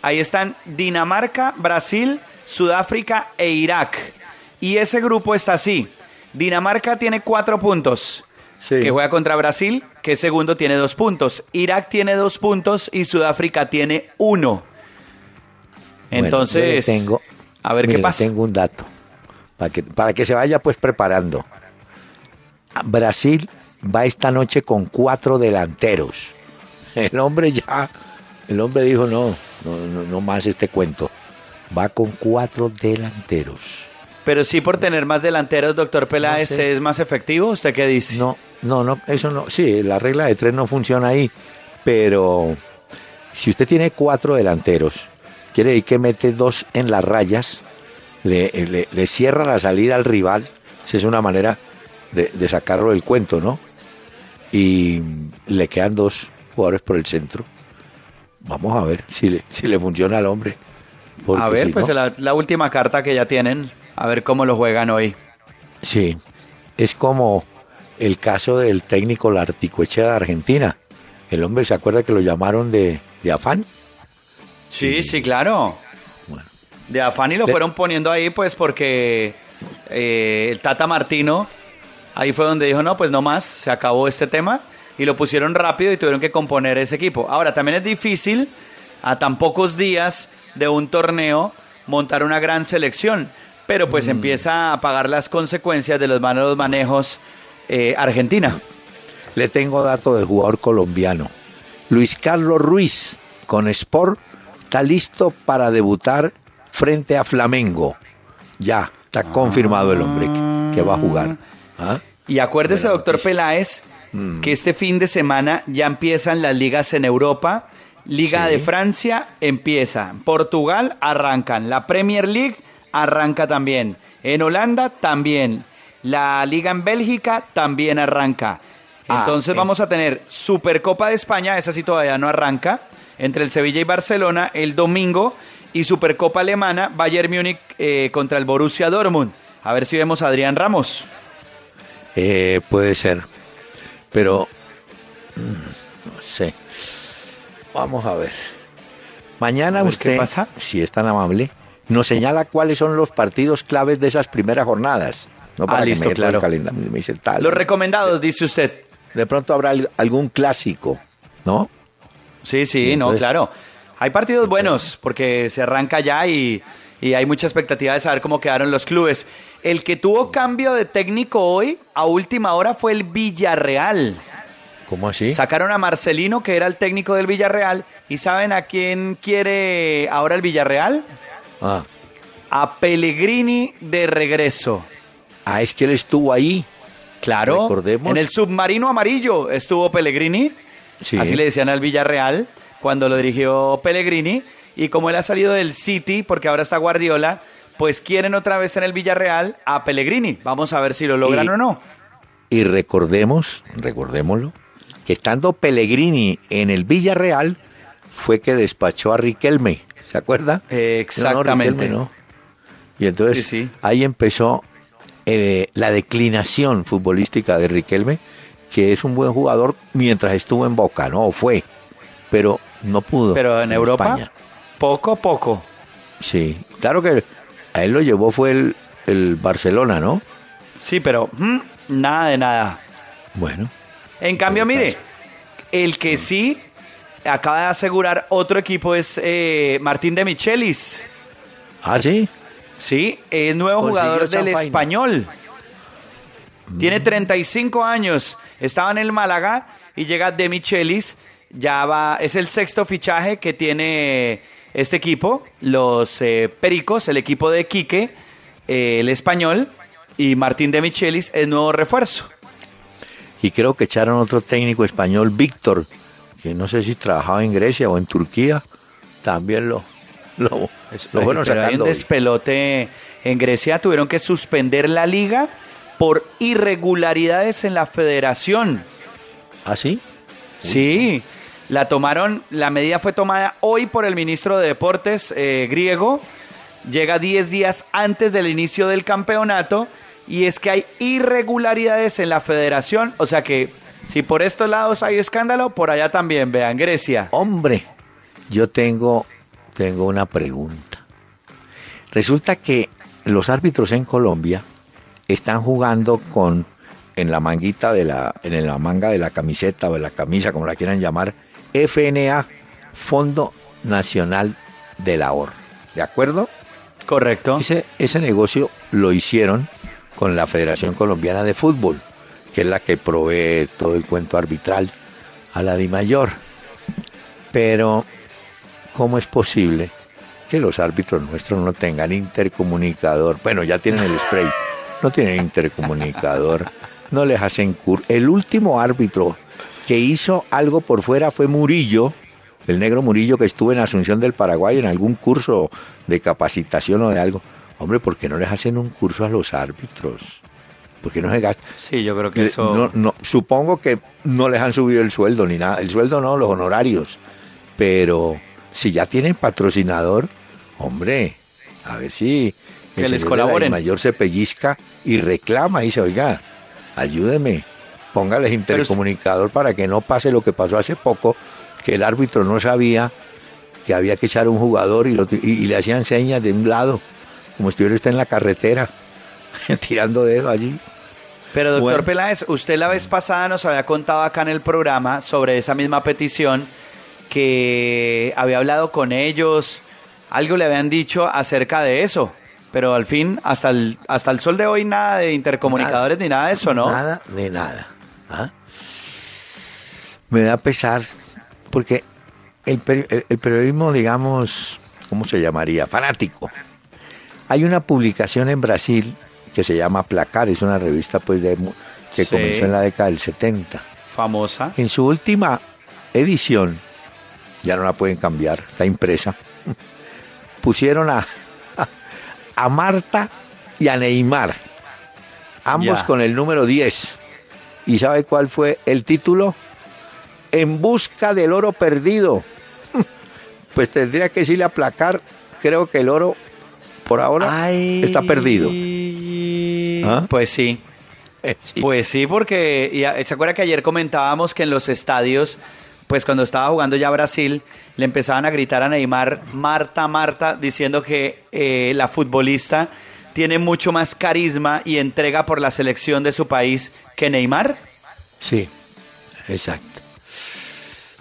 Ahí están Dinamarca, Brasil, Sudáfrica e Irak. Y ese grupo está así. Dinamarca tiene cuatro puntos, Sí. que juega contra Brasil, que segundo tiene dos puntos. Irak tiene dos puntos y Sudáfrica tiene uno. Bueno, Entonces, tengo, a ver qué pasa. Tengo un dato para que, para que se vaya pues preparando. Brasil va esta noche con cuatro delanteros. El hombre ya, el hombre dijo no, no, más este cuento. Va con cuatro delanteros. Pero sí por tener más delanteros, doctor Peláez, No sé. ¿es más efectivo? ¿Usted qué dice? No, no, no, eso no. Sí, la regla de tres no funciona ahí, pero si usted tiene cuatro delanteros, quiere decir que mete dos en las rayas, le, le- le cierra la salida al rival, esa es una manera de, de sacarlo del cuento, ¿no? Y le quedan dos jugadores por el centro. Vamos a ver si le, si le funciona al hombre. a ver, si pues no- la, la última carta que ya tienen, a ver cómo lo juegan hoy. Sí, es como el caso del técnico Larticoechea de Argentina. El hombre se acuerda que lo llamaron de, de afán. Sí, sí, claro. Bueno. De afán y lo fueron poniendo ahí, pues porque eh, el Tata Martino, ahí fue donde dijo, no, pues no más, se acabó este tema. Y lo pusieron rápido y tuvieron que componer ese equipo. Ahora, también es difícil a tan pocos días de un torneo montar una gran selección, pero pues empieza a pagar las consecuencias de los malos manejos eh, Argentina. Le tengo dato de jugador colombiano. Luis Carlos Ruiz, con Sport, está listo para debutar frente a Flamengo. Ya, está confirmado el hombre que, que va a jugar. ¿Ah? Y acuérdese, doctor. Peláez, Mm. que este fin de semana ya empiezan las ligas en Europa. Liga Sí. de Francia empieza. Portugal arrancan. La Premier League arranca también. En Holanda también. La Liga en Bélgica también arranca. Ah, Entonces en- vamos a tener Supercopa de España, esa sí todavía no arranca, entre el Sevilla y Barcelona el domingo. Y Supercopa Alemana, Bayern Múnich eh, contra el Borussia Dortmund. A ver si vemos a Adrián Ramos. Eh, puede ser. Pero, mm, no sé. Vamos a ver. Mañana A ver, usted, ¿qué pasa? si es tan amable, nos señala cuáles son los partidos claves de esas primeras jornadas. No Ah, para que listo, me meto el claro. calendario, me dice tal. Los recomendados, dice usted. De pronto habrá al- algún clásico, ¿no? Sí, sí, no, claro. Hay partidos buenos porque se arranca ya y, y hay mucha expectativa de saber cómo quedaron los clubes. El que tuvo cambio de técnico hoy a última hora fue el Villarreal. ¿Cómo así? Sacaron a Marcelino, que era el técnico del Villarreal, y ¿saben a quién quiere ahora el Villarreal? Ah, A Pellegrini de regreso. ah, es que él estuvo ahí. Claro, Recordemos. en el submarino amarillo estuvo Pellegrini, Sí. así le decían al Villarreal cuando lo dirigió Pellegrini, y como él ha salido del City, porque ahora está Guardiola, pues quieren otra vez en el Villarreal a Pellegrini. Vamos a ver si lo logran Y- o no. Y recordemos, recordémoslo, que estando Pellegrini en el Villarreal, fue que despachó a Riquelme. ¿Se acuerda? Exactamente. No, Riquelme, ¿no? Y entonces Sí, sí. ahí empezó eh, la declinación futbolística de Riquelme, que es un buen jugador mientras estuvo en Boca, ¿no? O fue, pero no pudo. Pero en Europa, España. poco a poco. Sí, claro que a él lo llevó fue el, el Barcelona, ¿no? Sí, pero mm, nada de nada. Bueno, En cambio, mire, el que sí acaba de asegurar otro equipo es eh, Martín de Michelis. ah, sí. Sí, es nuevo Consiguió jugador del champaña. español. Tiene 35 años. Estaba en el Málaga y llega de Michelis. Ya va, es el sexto fichaje que tiene este equipo, los eh, Pericos, el equipo de Quique, eh, el español, y Martín de Michelis es nuevo refuerzo. Y creo que echaron otro técnico español, Víctor, que no sé si trabajaba en Grecia o en Turquía, también lo, lo, lo fueron Pero hay sacando. un hoy. despelote en Grecia. Tuvieron que suspender la liga por irregularidades en la federación. ¿Ah, sí? Sí, la tomaron, la medida fue tomada hoy por el ministro de Deportes eh, griego. Llega 10 días antes del inicio del campeonato y es que hay irregularidades en la federación. O sea que si por estos lados hay escándalo, por allá también, vean, Grecia. Hombre, yo tengo, tengo una pregunta. Resulta que los árbitros en Colombia están jugando con en la manguita de la en la manga de la camiseta o de la camisa como la quieran llamar FNA Fondo Nacional del Ahorro. ¿De acuerdo? Correcto. Ese, ese negocio lo hicieron con la Federación Colombiana de Fútbol, que es la que provee todo el cuento arbitral a la DIMAYOR. Pero, ¿cómo es posible que los árbitros nuestros no tengan intercomunicador? Bueno, ya tienen el spray, no tienen intercomunicador, no les hacen cur. El último árbitro que hizo algo por fuera fue Murillo, el negro Murillo que estuvo en Asunción del Paraguay en algún curso de capacitación o de algo. Hombre, ¿por qué no les hacen un curso a los árbitros? ¿Por qué no se gasta? Sí, yo creo que eso... no, no, supongo que no les han subido el sueldo ni nada. El sueldo no, los honorarios. Pero si ya tienen patrocinador, hombre, a ver si Que el les colaboren. mayor se pellizca y reclama y dice, oiga, ayúdeme, póngales intercomunicador para que no pase lo que pasó hace poco, que el árbitro no sabía que había que echar a un jugador y, lo- y- y le hacían señas de un lado, como si estuviera usted en la carretera, tirando dedo allí. Pero doctor Bueno. Peláez, usted la vez pasada nos había contado acá en el programa sobre esa misma petición que había hablado con ellos, algo le habían dicho acerca de eso. Pero al fin, hasta el, hasta el sol de hoy, nada de intercomunicadores ni nada de eso, ¿no? Nada de nada. ¿Ah? Me da pesar porque el, peri- el- el periodismo, digamos, ¿cómo se llamaría? Fanático. Hay una publicación en Brasil que se llama Placar, es una revista pues de, que Sí. comenzó en la década del 70. Famosa. En su última edición, ya no la pueden cambiar, está impresa, pusieron a, a Marta y a Neymar, ambos Ya. con el número 10. ¿Y sabe cuál fue el título? En busca del oro perdido. Pues tendría que decirle aplacar, creo que el oro por ahora Ay. está perdido. ¿Ah? Pues sí. Eh, sí. Pues sí, porque y a- se acuerda que ayer comentábamos que en los estadios, pues cuando estaba jugando ya Brasil, le empezaban a gritar a Neymar, Marta, Marta, diciendo que eh, la futbolista tiene mucho más carisma y entrega por la selección de su país que Neymar. sí, exacto.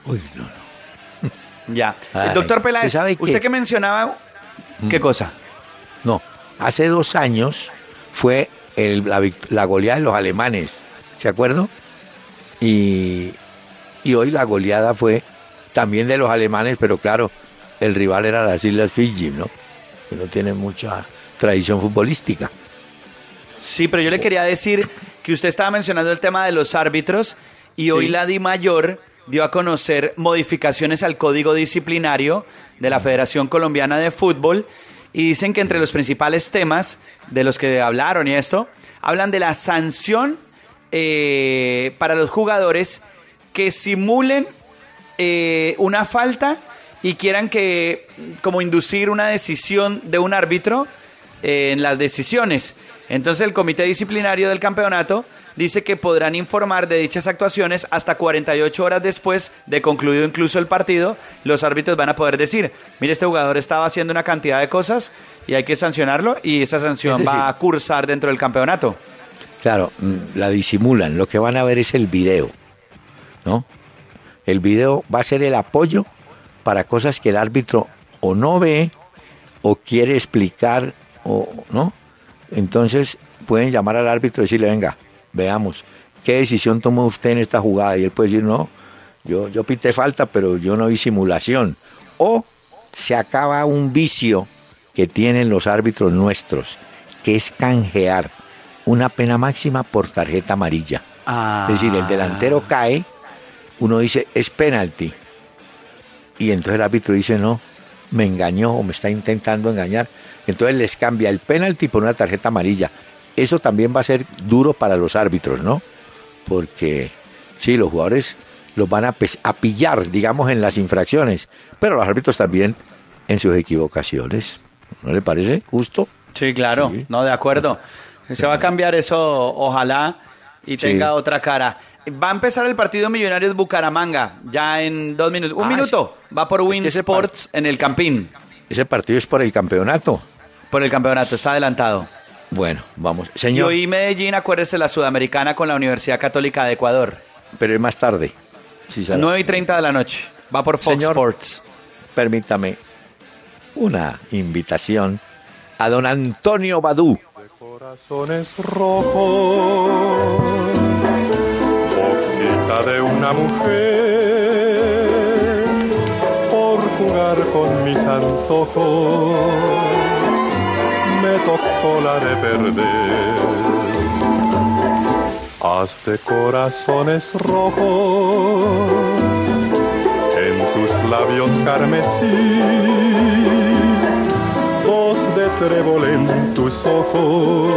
Uy, no, no. Ya. Ay, El doctor Peláez, ¿sabe qué? usted que mencionaba, ¿qué cosa? No, hace dos años fue el- la, la goleada de los alemanes, ¿se acuerdan? Y, y hoy la goleada fue también de los alemanes, pero claro, el rival era las Islas Fiji, ¿no? Que no tienen mucha tradición futbolística. Sí, pero yo le quería decir que usted estaba mencionando el tema de los árbitros y hoy la Di Mayor dio a conocer modificaciones al código disciplinario de la Federación Colombiana de Fútbol y dicen que entre los principales temas de los que hablaron y esto, hablan de la sanción eh, para los jugadores que simulen eh, una falta y quieran que como inducir una decisión de un árbitro en las decisiones. Entonces el comité disciplinario del campeonato dice que podrán informar de dichas actuaciones hasta 48 horas después de concluido incluso el partido. Los árbitros van a poder decir, mire, este jugador estaba haciendo una cantidad de cosas y hay que sancionarlo y esa sanción decir- va a cursar dentro del campeonato. Claro, mm, la disimulan. Lo que van a ver es el video, ¿no? El video va a ser el apoyo para cosas que el árbitro o no ve o quiere explicar o no. Entonces pueden llamar al árbitro y decirle, venga, veamos, ¿qué decisión tomó usted en esta jugada? Y él puede decir, no, yo, yo pité falta, pero yo no vi simulación. O se acaba un vicio que tienen los árbitros nuestros, que es canjear una pena máxima por tarjeta amarilla. Es decir, el delantero cae, uno dice, es penalti. Y entonces el árbitro dice, no, me engañó o me está intentando engañar. Entonces les cambia el penalti por una tarjeta amarilla. Eso también va a ser duro para los árbitros, ¿no? Porque sí, los jugadores los van a, pes- a pillar, digamos, en las infracciones, pero los árbitros también en sus equivocaciones. ¿No le parece justo? Sí, claro, Sí. no, de acuerdo. Se va a cambiar eso, ojalá, y tenga Sí. otra cara. Va a empezar el partido Millonarios Bucaramanga, ya en dos minutos. Un Ah, minuto, va por Win que Sports en el Campín, Ese partido es por el campeonato. Por el campeonato, está adelantado. Bueno, vamos. Y Señor, hoy Medellín, acuérdese, la Sudamericana con la Universidad Católica de Ecuador. pero es más tarde. Sí, será. 9 y 30 de la noche, va por Fox Señor. Sports. Permítame una invitación a don Antonio Badú. Corazones rojos, boquita de una mujer, por jugar con mis antojos, me tocó la de perder. Haz de corazones rojos, en tus labios carmesí voz de trébol en tus ojos,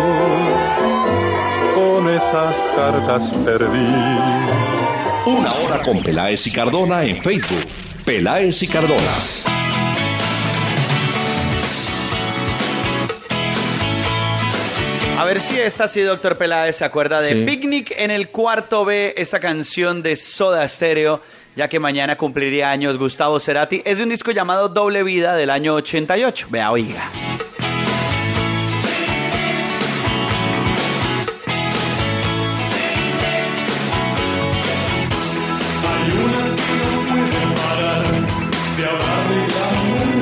con esas cartas perdí. Una hora con Peláez y Cardona en Facebook. Peláez y Cardona. A ver si esta sí, doctor Peláez, se acuerda de. Picnic en el cuarto B, esa canción de Soda Stereo, ya que mañana cumpliría años Gustavo Cerati. Es de un disco llamado Doble Vida del año 88. Vea, oiga.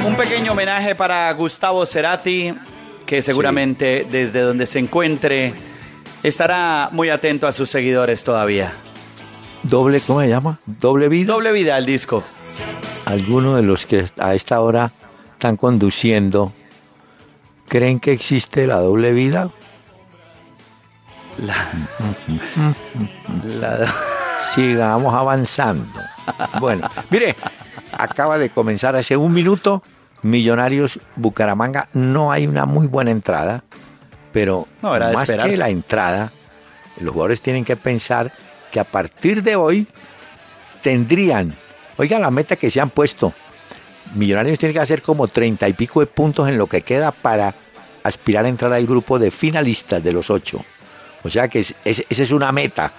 Un pequeño homenaje para Gustavo Cerati, que seguramente desde donde se encuentre estará muy atento a sus seguidores todavía. Doble, ¿cómo se llama? Doble vida. Doble vida el disco. Algunos de los que a esta hora están conduciendo creen que existe la doble vida. La- Sigamos avanzando. Bueno, mire, acaba de comenzar hace un minuto Millonarios Bucaramanga. No hay una muy buena entrada, pero No, era más que la entrada, los jugadores tienen que pensar que a partir de hoy tendrían, oiga la meta que se han puesto. Millonarios tiene que hacer como treinta y pico de puntos en lo que queda para aspirar a entrar al grupo de finalistas de los ocho. O sea que es- es- esa es una meta.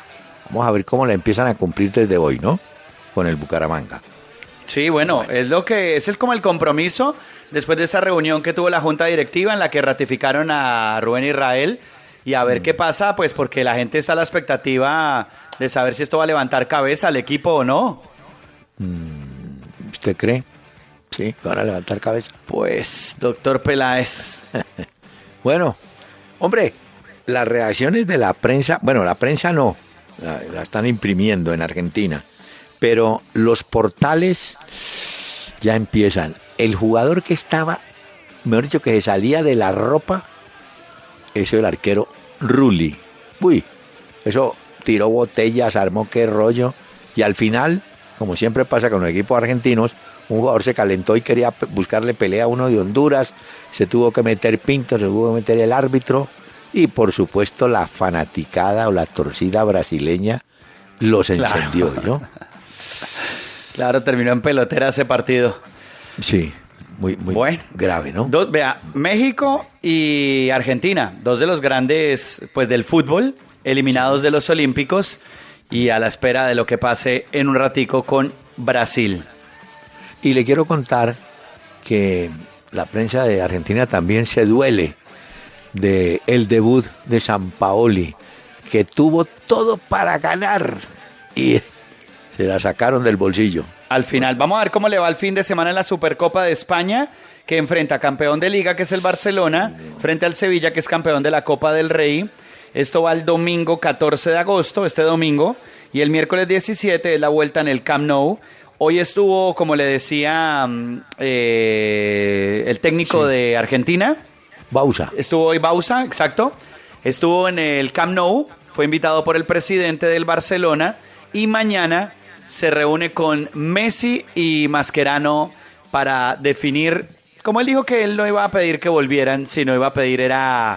Vamos a ver cómo la empiezan a cumplir desde hoy, ¿no? Con el Bucaramanga. Sí, bueno, es lo que es el, como el compromiso después de esa reunión que tuvo la junta directiva en la que ratificaron a Rubén Israel y a ver qué pasa, pues porque la gente está a la expectativa de saber si esto va a levantar cabeza al equipo o no. ¿Usted cree? Sí, van a levantar cabeza. Pues, doctor Peláez, Bueno, hombre, las reacciones de la prensa, bueno, la prensa no, la, la están imprimiendo en Argentina, pero los portales ya empiezan. El jugador que estaba, mejor dicho, que se salía de la ropa, eso el arquero Rulli. Uy, eso tiró botellas, armó qué rollo, y al final, como siempre pasa con los equipos argentinos, un jugador se calentó y quería buscarle pelea a uno de Honduras, se tuvo que meter Pinto, se tuvo que meter el árbitro, y por supuesto la fanaticada o la torcida brasileña los Claro. encendió, ¿no? claro, terminó en pelotera ese partido. Sí, muy, muy Bueno. grave, ¿no? Dos, vea, México y Argentina, dos de los grandes pues del fútbol, eliminados de los Olímpicos y a la espera de lo que pase en un ratico con Brasil. Y le quiero contar que la prensa de Argentina también se duele de el debut de San Paoli, que tuvo todo para ganar y se la sacaron del bolsillo. Al final, vamos a ver cómo le va el fin de semana en la Supercopa de España, que enfrenta a campeón de liga, que es el Barcelona, frente al Sevilla, que es campeón de la Copa del Rey. Esto va el domingo 14 de agosto, este domingo, y el miércoles 17 es la vuelta en el Camp Nou. Hoy estuvo, como le decía, mm, eh, el técnico de Argentina, Bausa. Estuvo hoy Bausa, exacto. Estuvo en el Camp Nou, fue invitado por el presidente del Barcelona y mañana se reúne con Messi y Mascherano para definir, como él dijo que él no iba a pedir que volvieran, sino iba a pedir era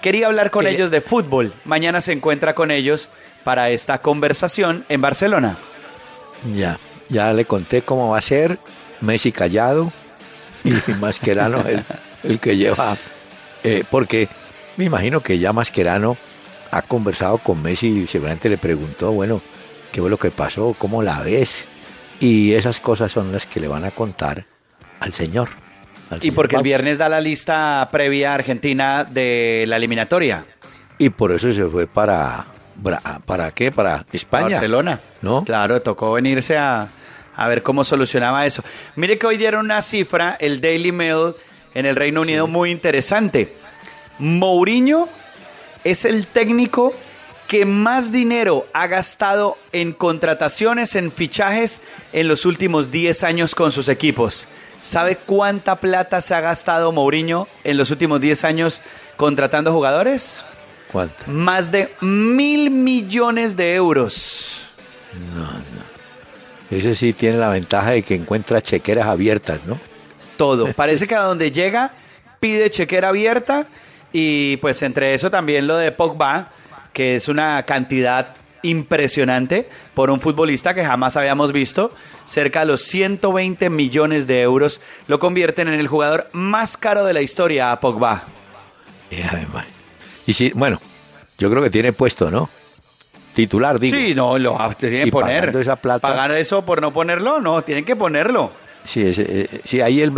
quería hablar con ellos de fútbol. Mañana se encuentra con ellos para esta conversación en Barcelona. Ya, ya le conté cómo va a ser. Messi callado y Mascherano el, el que lleva. eh, porque me imagino que ya Mascherano ha conversado con Messi y seguramente le preguntó, bueno, ¿qué fue lo que pasó? ¿Cómo la ves? Y esas cosas son las que le van a contar al señor. al Y señor porque el viernes da la lista previa a Argentina de la eliminatoria. Y por eso se fue para. ¿Para qué? Para España. Barcelona. ¿No? Claro, tocó venirse a, a ver cómo solucionaba eso. Mire que hoy dieron una cifra, el Daily Mail en el Reino Unido, muy interesante. Mourinho es el técnico que más dinero ha gastado en contrataciones, en fichajes en los últimos 10 años con sus equipos. ¿Sabe cuánta plata se ha gastado Mourinho en los últimos 10 años contratando jugadores? ¿Cuánto? Más de mil millones de euros. Ese sí tiene la ventaja de que encuentra chequeras abiertas, ¿no? Todo. Parece que a donde llega pide chequera abierta y pues entre eso también lo de Pogba, que es una cantidad impresionante por un futbolista que jamás habíamos visto, cerca de los 120 millones de euros, lo convierten en el jugador más caro de la historia a Pogba. Y, madre. Y sí, bueno, yo creo que tiene puesto, ¿no? Titular, digo. Sí, no, lo tienen que poner. pagando esa plata. ¿Pagar eso por no ponerlo? No, tienen que ponerlo. Sí, ese, eh, sí, ahí el,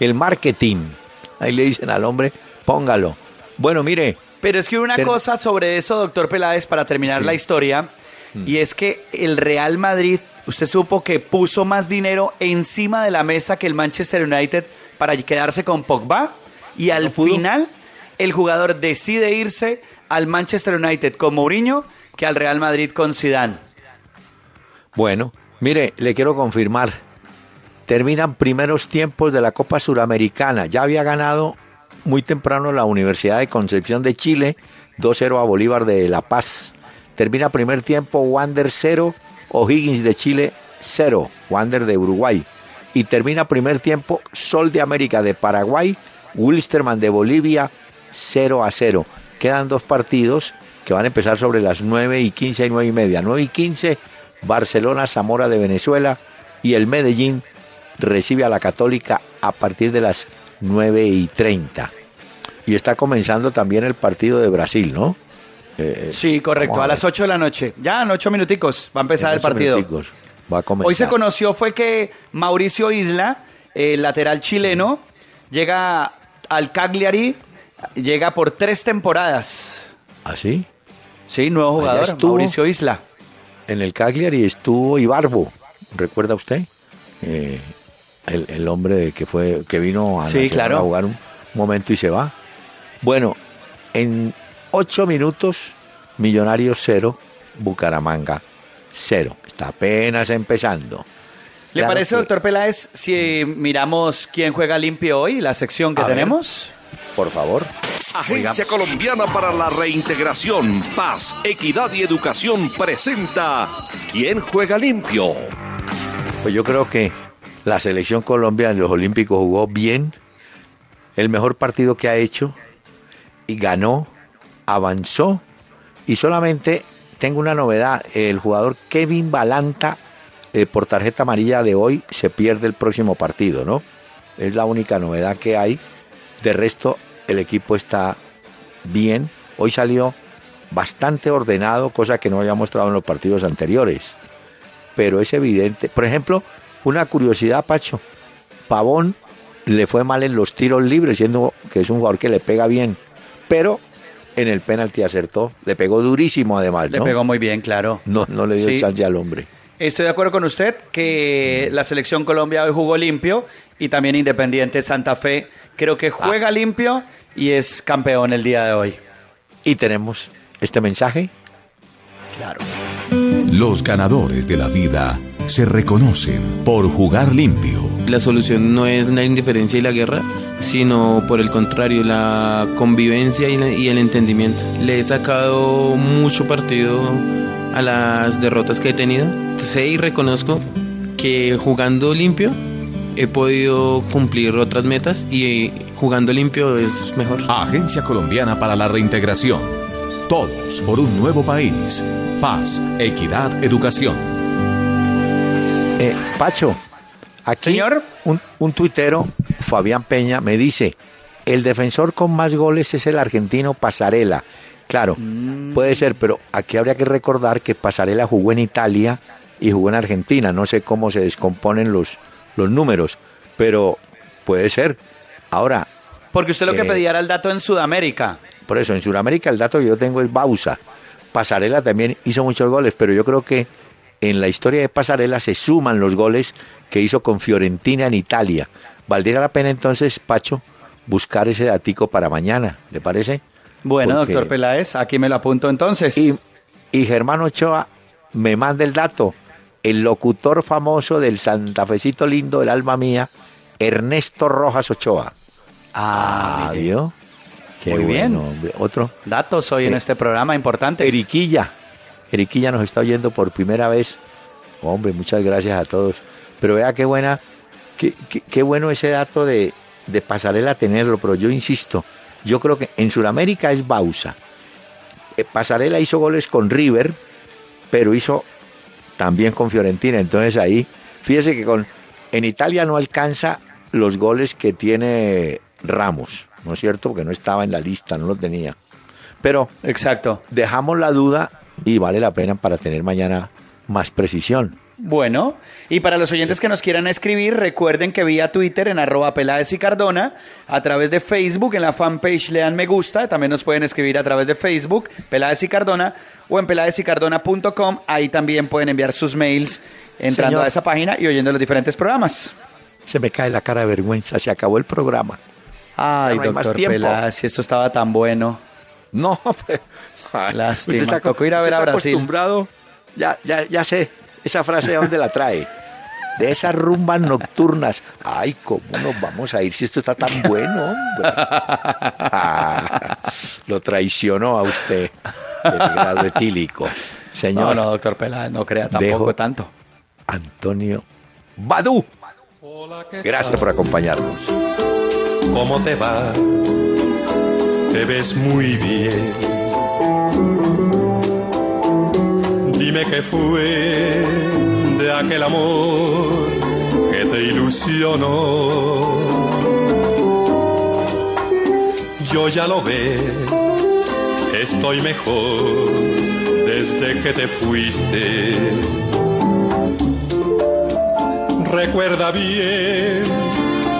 el marketing. Ahí le dicen al hombre, póngalo. Bueno, mire, Pero es que una Pero- cosa sobre eso, doctor Peláez, para terminar Sí. Mm. la historia, y es que el Real Madrid, usted supo que puso más dinero encima de la mesa que el Manchester United para quedarse con Pogba y al final el jugador decide irse al Manchester United con Mourinho que al Real Madrid con Zidane. Bueno, mire, le quiero confirmar. Terminan primeros tiempos de la Copa Suramericana. Ya había ganado muy temprano la Universidad de Concepción de Chile, 2-0 a Bolívar de La Paz. Termina primer tiempo Wander 0, O'Higgins de Chile 0, Wander de Uruguay. Y termina primer tiempo Sol de América de Paraguay, Wilstermann de Bolivia 0 a 0. Quedan dos partidos que van a empezar sobre las 9 y 15 y 9 y media. 9 y 15, Barcelona, Zamora de Venezuela y el Medellín recibe a la Católica a partir de las 9 y 30. Y está comenzando también el partido de Brasil, ¿no? Eh, Sí, correcto, a las 8 de la noche. Ya en 8 minuticos va a empezar En el partido. minuticos Va a comenzar. Hoy se conoció fue que Mauricio Isla, el lateral chileno, llega al Cagliari, llega por tres temporadas. ¿Así? Sí, nuevo Allá jugador. Mauricio Isla. En el Cagliari estuvo Ibarbo, ¿recuerda usted? Eh, el, el hombre que fue que vino a, Sí, claro. a jugar un momento y se va. Bueno, en ocho minutos, Millonarios cero, Bucaramanga cero. Está apenas empezando. ¿Le Claro parece, que- doctor Peláez, si miramos quién juega limpio hoy, la sección que A ver. tenemos? Por favor. Agencia Colombiana para la Reintegración, Paz, Equidad y Educación presenta ¿Quién juega limpio? Pues yo creo que la selección colombiana en los Olímpicos jugó bien, el mejor partido que ha hecho, y ganó, avanzó, y solamente tengo una novedad, el jugador Kevin Balanta, eh, por tarjeta amarilla de hoy, se pierde el próximo partido, ¿no? Es la única novedad que hay. De resto, el equipo está bien. Hoy salió bastante ordenado, cosa que no había mostrado en los partidos anteriores pero es evidente. Por ejemplo, una curiosidad, Pacho. Pavón le fue mal en los tiros libres, siendo que es un jugador que le pega bien, pero en el penalti acertó. Le pegó durísimo además, Le ¿no? pegó muy bien, claro. No, no le dio Sí. chance al hombre. Estoy de acuerdo con usted que la selección Colombia hoy jugó limpio y también Independiente Santa Fe creo que juega limpio y es campeón el día de hoy. Y tenemos este mensaje. Claro. Los ganadores de la vida se reconocen por jugar limpio. La solución no es la indiferencia y la guerra, sino por el contrario, la convivencia y, la- y el entendimiento. Le he sacado mucho partido a las derrotas que he tenido. Sé y reconozco que jugando limpio he podido cumplir otras metas y jugando limpio es mejor. Agencia Colombiana para la Reintegración. Todos por un nuevo país. Paz, equidad, educación. Eh, Pacho, aquí Señor. Un, un tuitero, Fabián Peña, me dice, el defensor con más goles es el argentino Pasarela. Claro, Mm. puede ser, pero aquí habría que recordar que Pasarela jugó en Italia y jugó en Argentina. No sé cómo se descomponen los, los números, pero puede ser. Ahora, Porque usted lo que Eh. pedía era el dato en Sudamérica. Por eso, en Sudamérica el dato que yo tengo es Bausa. Pasarela también hizo muchos goles, pero yo creo que en la historia de Pasarela se suman los goles que hizo con Fiorentina en Italia. Valdría la pena entonces, Pacho, buscar ese datico para mañana, ¿le parece? Bueno, Porque- doctor Peláez, aquí me lo apunto entonces. Y, y Germán Ochoa me manda el dato. El locutor famoso del Santafecito lindo, el alma mía, Ernesto Rojas Ochoa. ah. ¿vio? Qué Muy bien. hombre. Otro. datos hoy en Eh, este programa importante. Eriquilla. Eriquilla nos está oyendo por primera vez. Hombre, muchas gracias a todos. Pero vea qué buena, qué, qué- qué bueno ese dato de, de Pasarela tenerlo, pero yo insisto, yo creo que en Sudamérica es Bausa. Eh, Pasarela hizo goles con River, pero hizo también con Fiorentina. Entonces ahí, fíjese que con en Italia no alcanza los goles que tiene Ramos, ¿no es cierto? Porque no estaba en la lista, no lo tenía. Pero Exacto. dejamos la duda y vale la pena para tener mañana más precisión. Bueno, y para los oyentes que nos quieran escribir, recuerden que vía Twitter en arroba Peláez y Cardona, a través de Facebook, en la fanpage le dan me gusta, también nos pueden escribir a través de Facebook, Peláez y Cardona, o en peláezycardona.com, ahí también pueden enviar sus mails entrando Señor. a esa página y oyendo los diferentes programas. se me cae la cara de vergüenza, se acabó el programa. Ay, no doctor. Peláez, si esto estaba tan bueno. No, pues. ay, Lástima, usted tocó ir a ver a está Brasil. acostumbrado. Ya, ya, ya sé, esa frase de dónde la trae. De esas rumbas nocturnas. Ay, ¿cómo nos vamos a ir si esto está tan bueno, hombre? Ah, lo traicionó a usted, el grado etílico. No, Señor no, doctor Peláez, no crea tampoco Dejo- tanto. Antonio Badú. Gracias por acompañarnos. ¿Cómo te va? Te ves muy bien. Dime qué fue de aquel amor que te ilusionó. Yo ya lo ve, estoy mejor desde que te fuiste. Recuerda bien